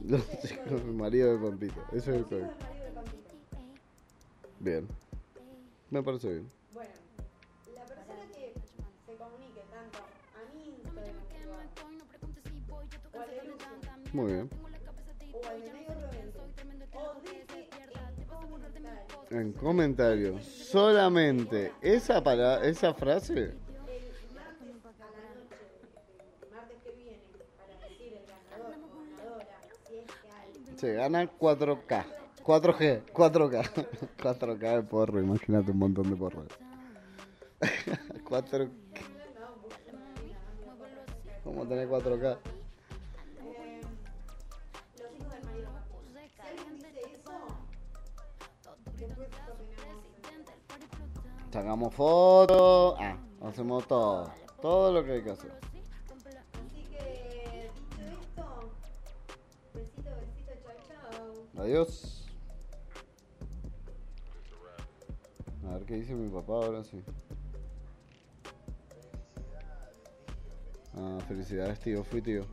Los hijos del marido de Pampita. Bien. Ese es el código. Bien. Me parece bien. Muy bien. en comentarios En comentarios. Solamente esa para esa frase. Se gana 4K. 4G, 4K. 4K de porro, imagínate un montón de porro. <laughs> 4 ¿Cómo tener 4K? Sacamos fotos. Ah, hacemos todo. Todo lo que hay que hacer. Así que, esto, besito, besito, chao, chao. Adiós. A ver qué dice mi papá ahora sí. Ah, felicidades tío, fui tío.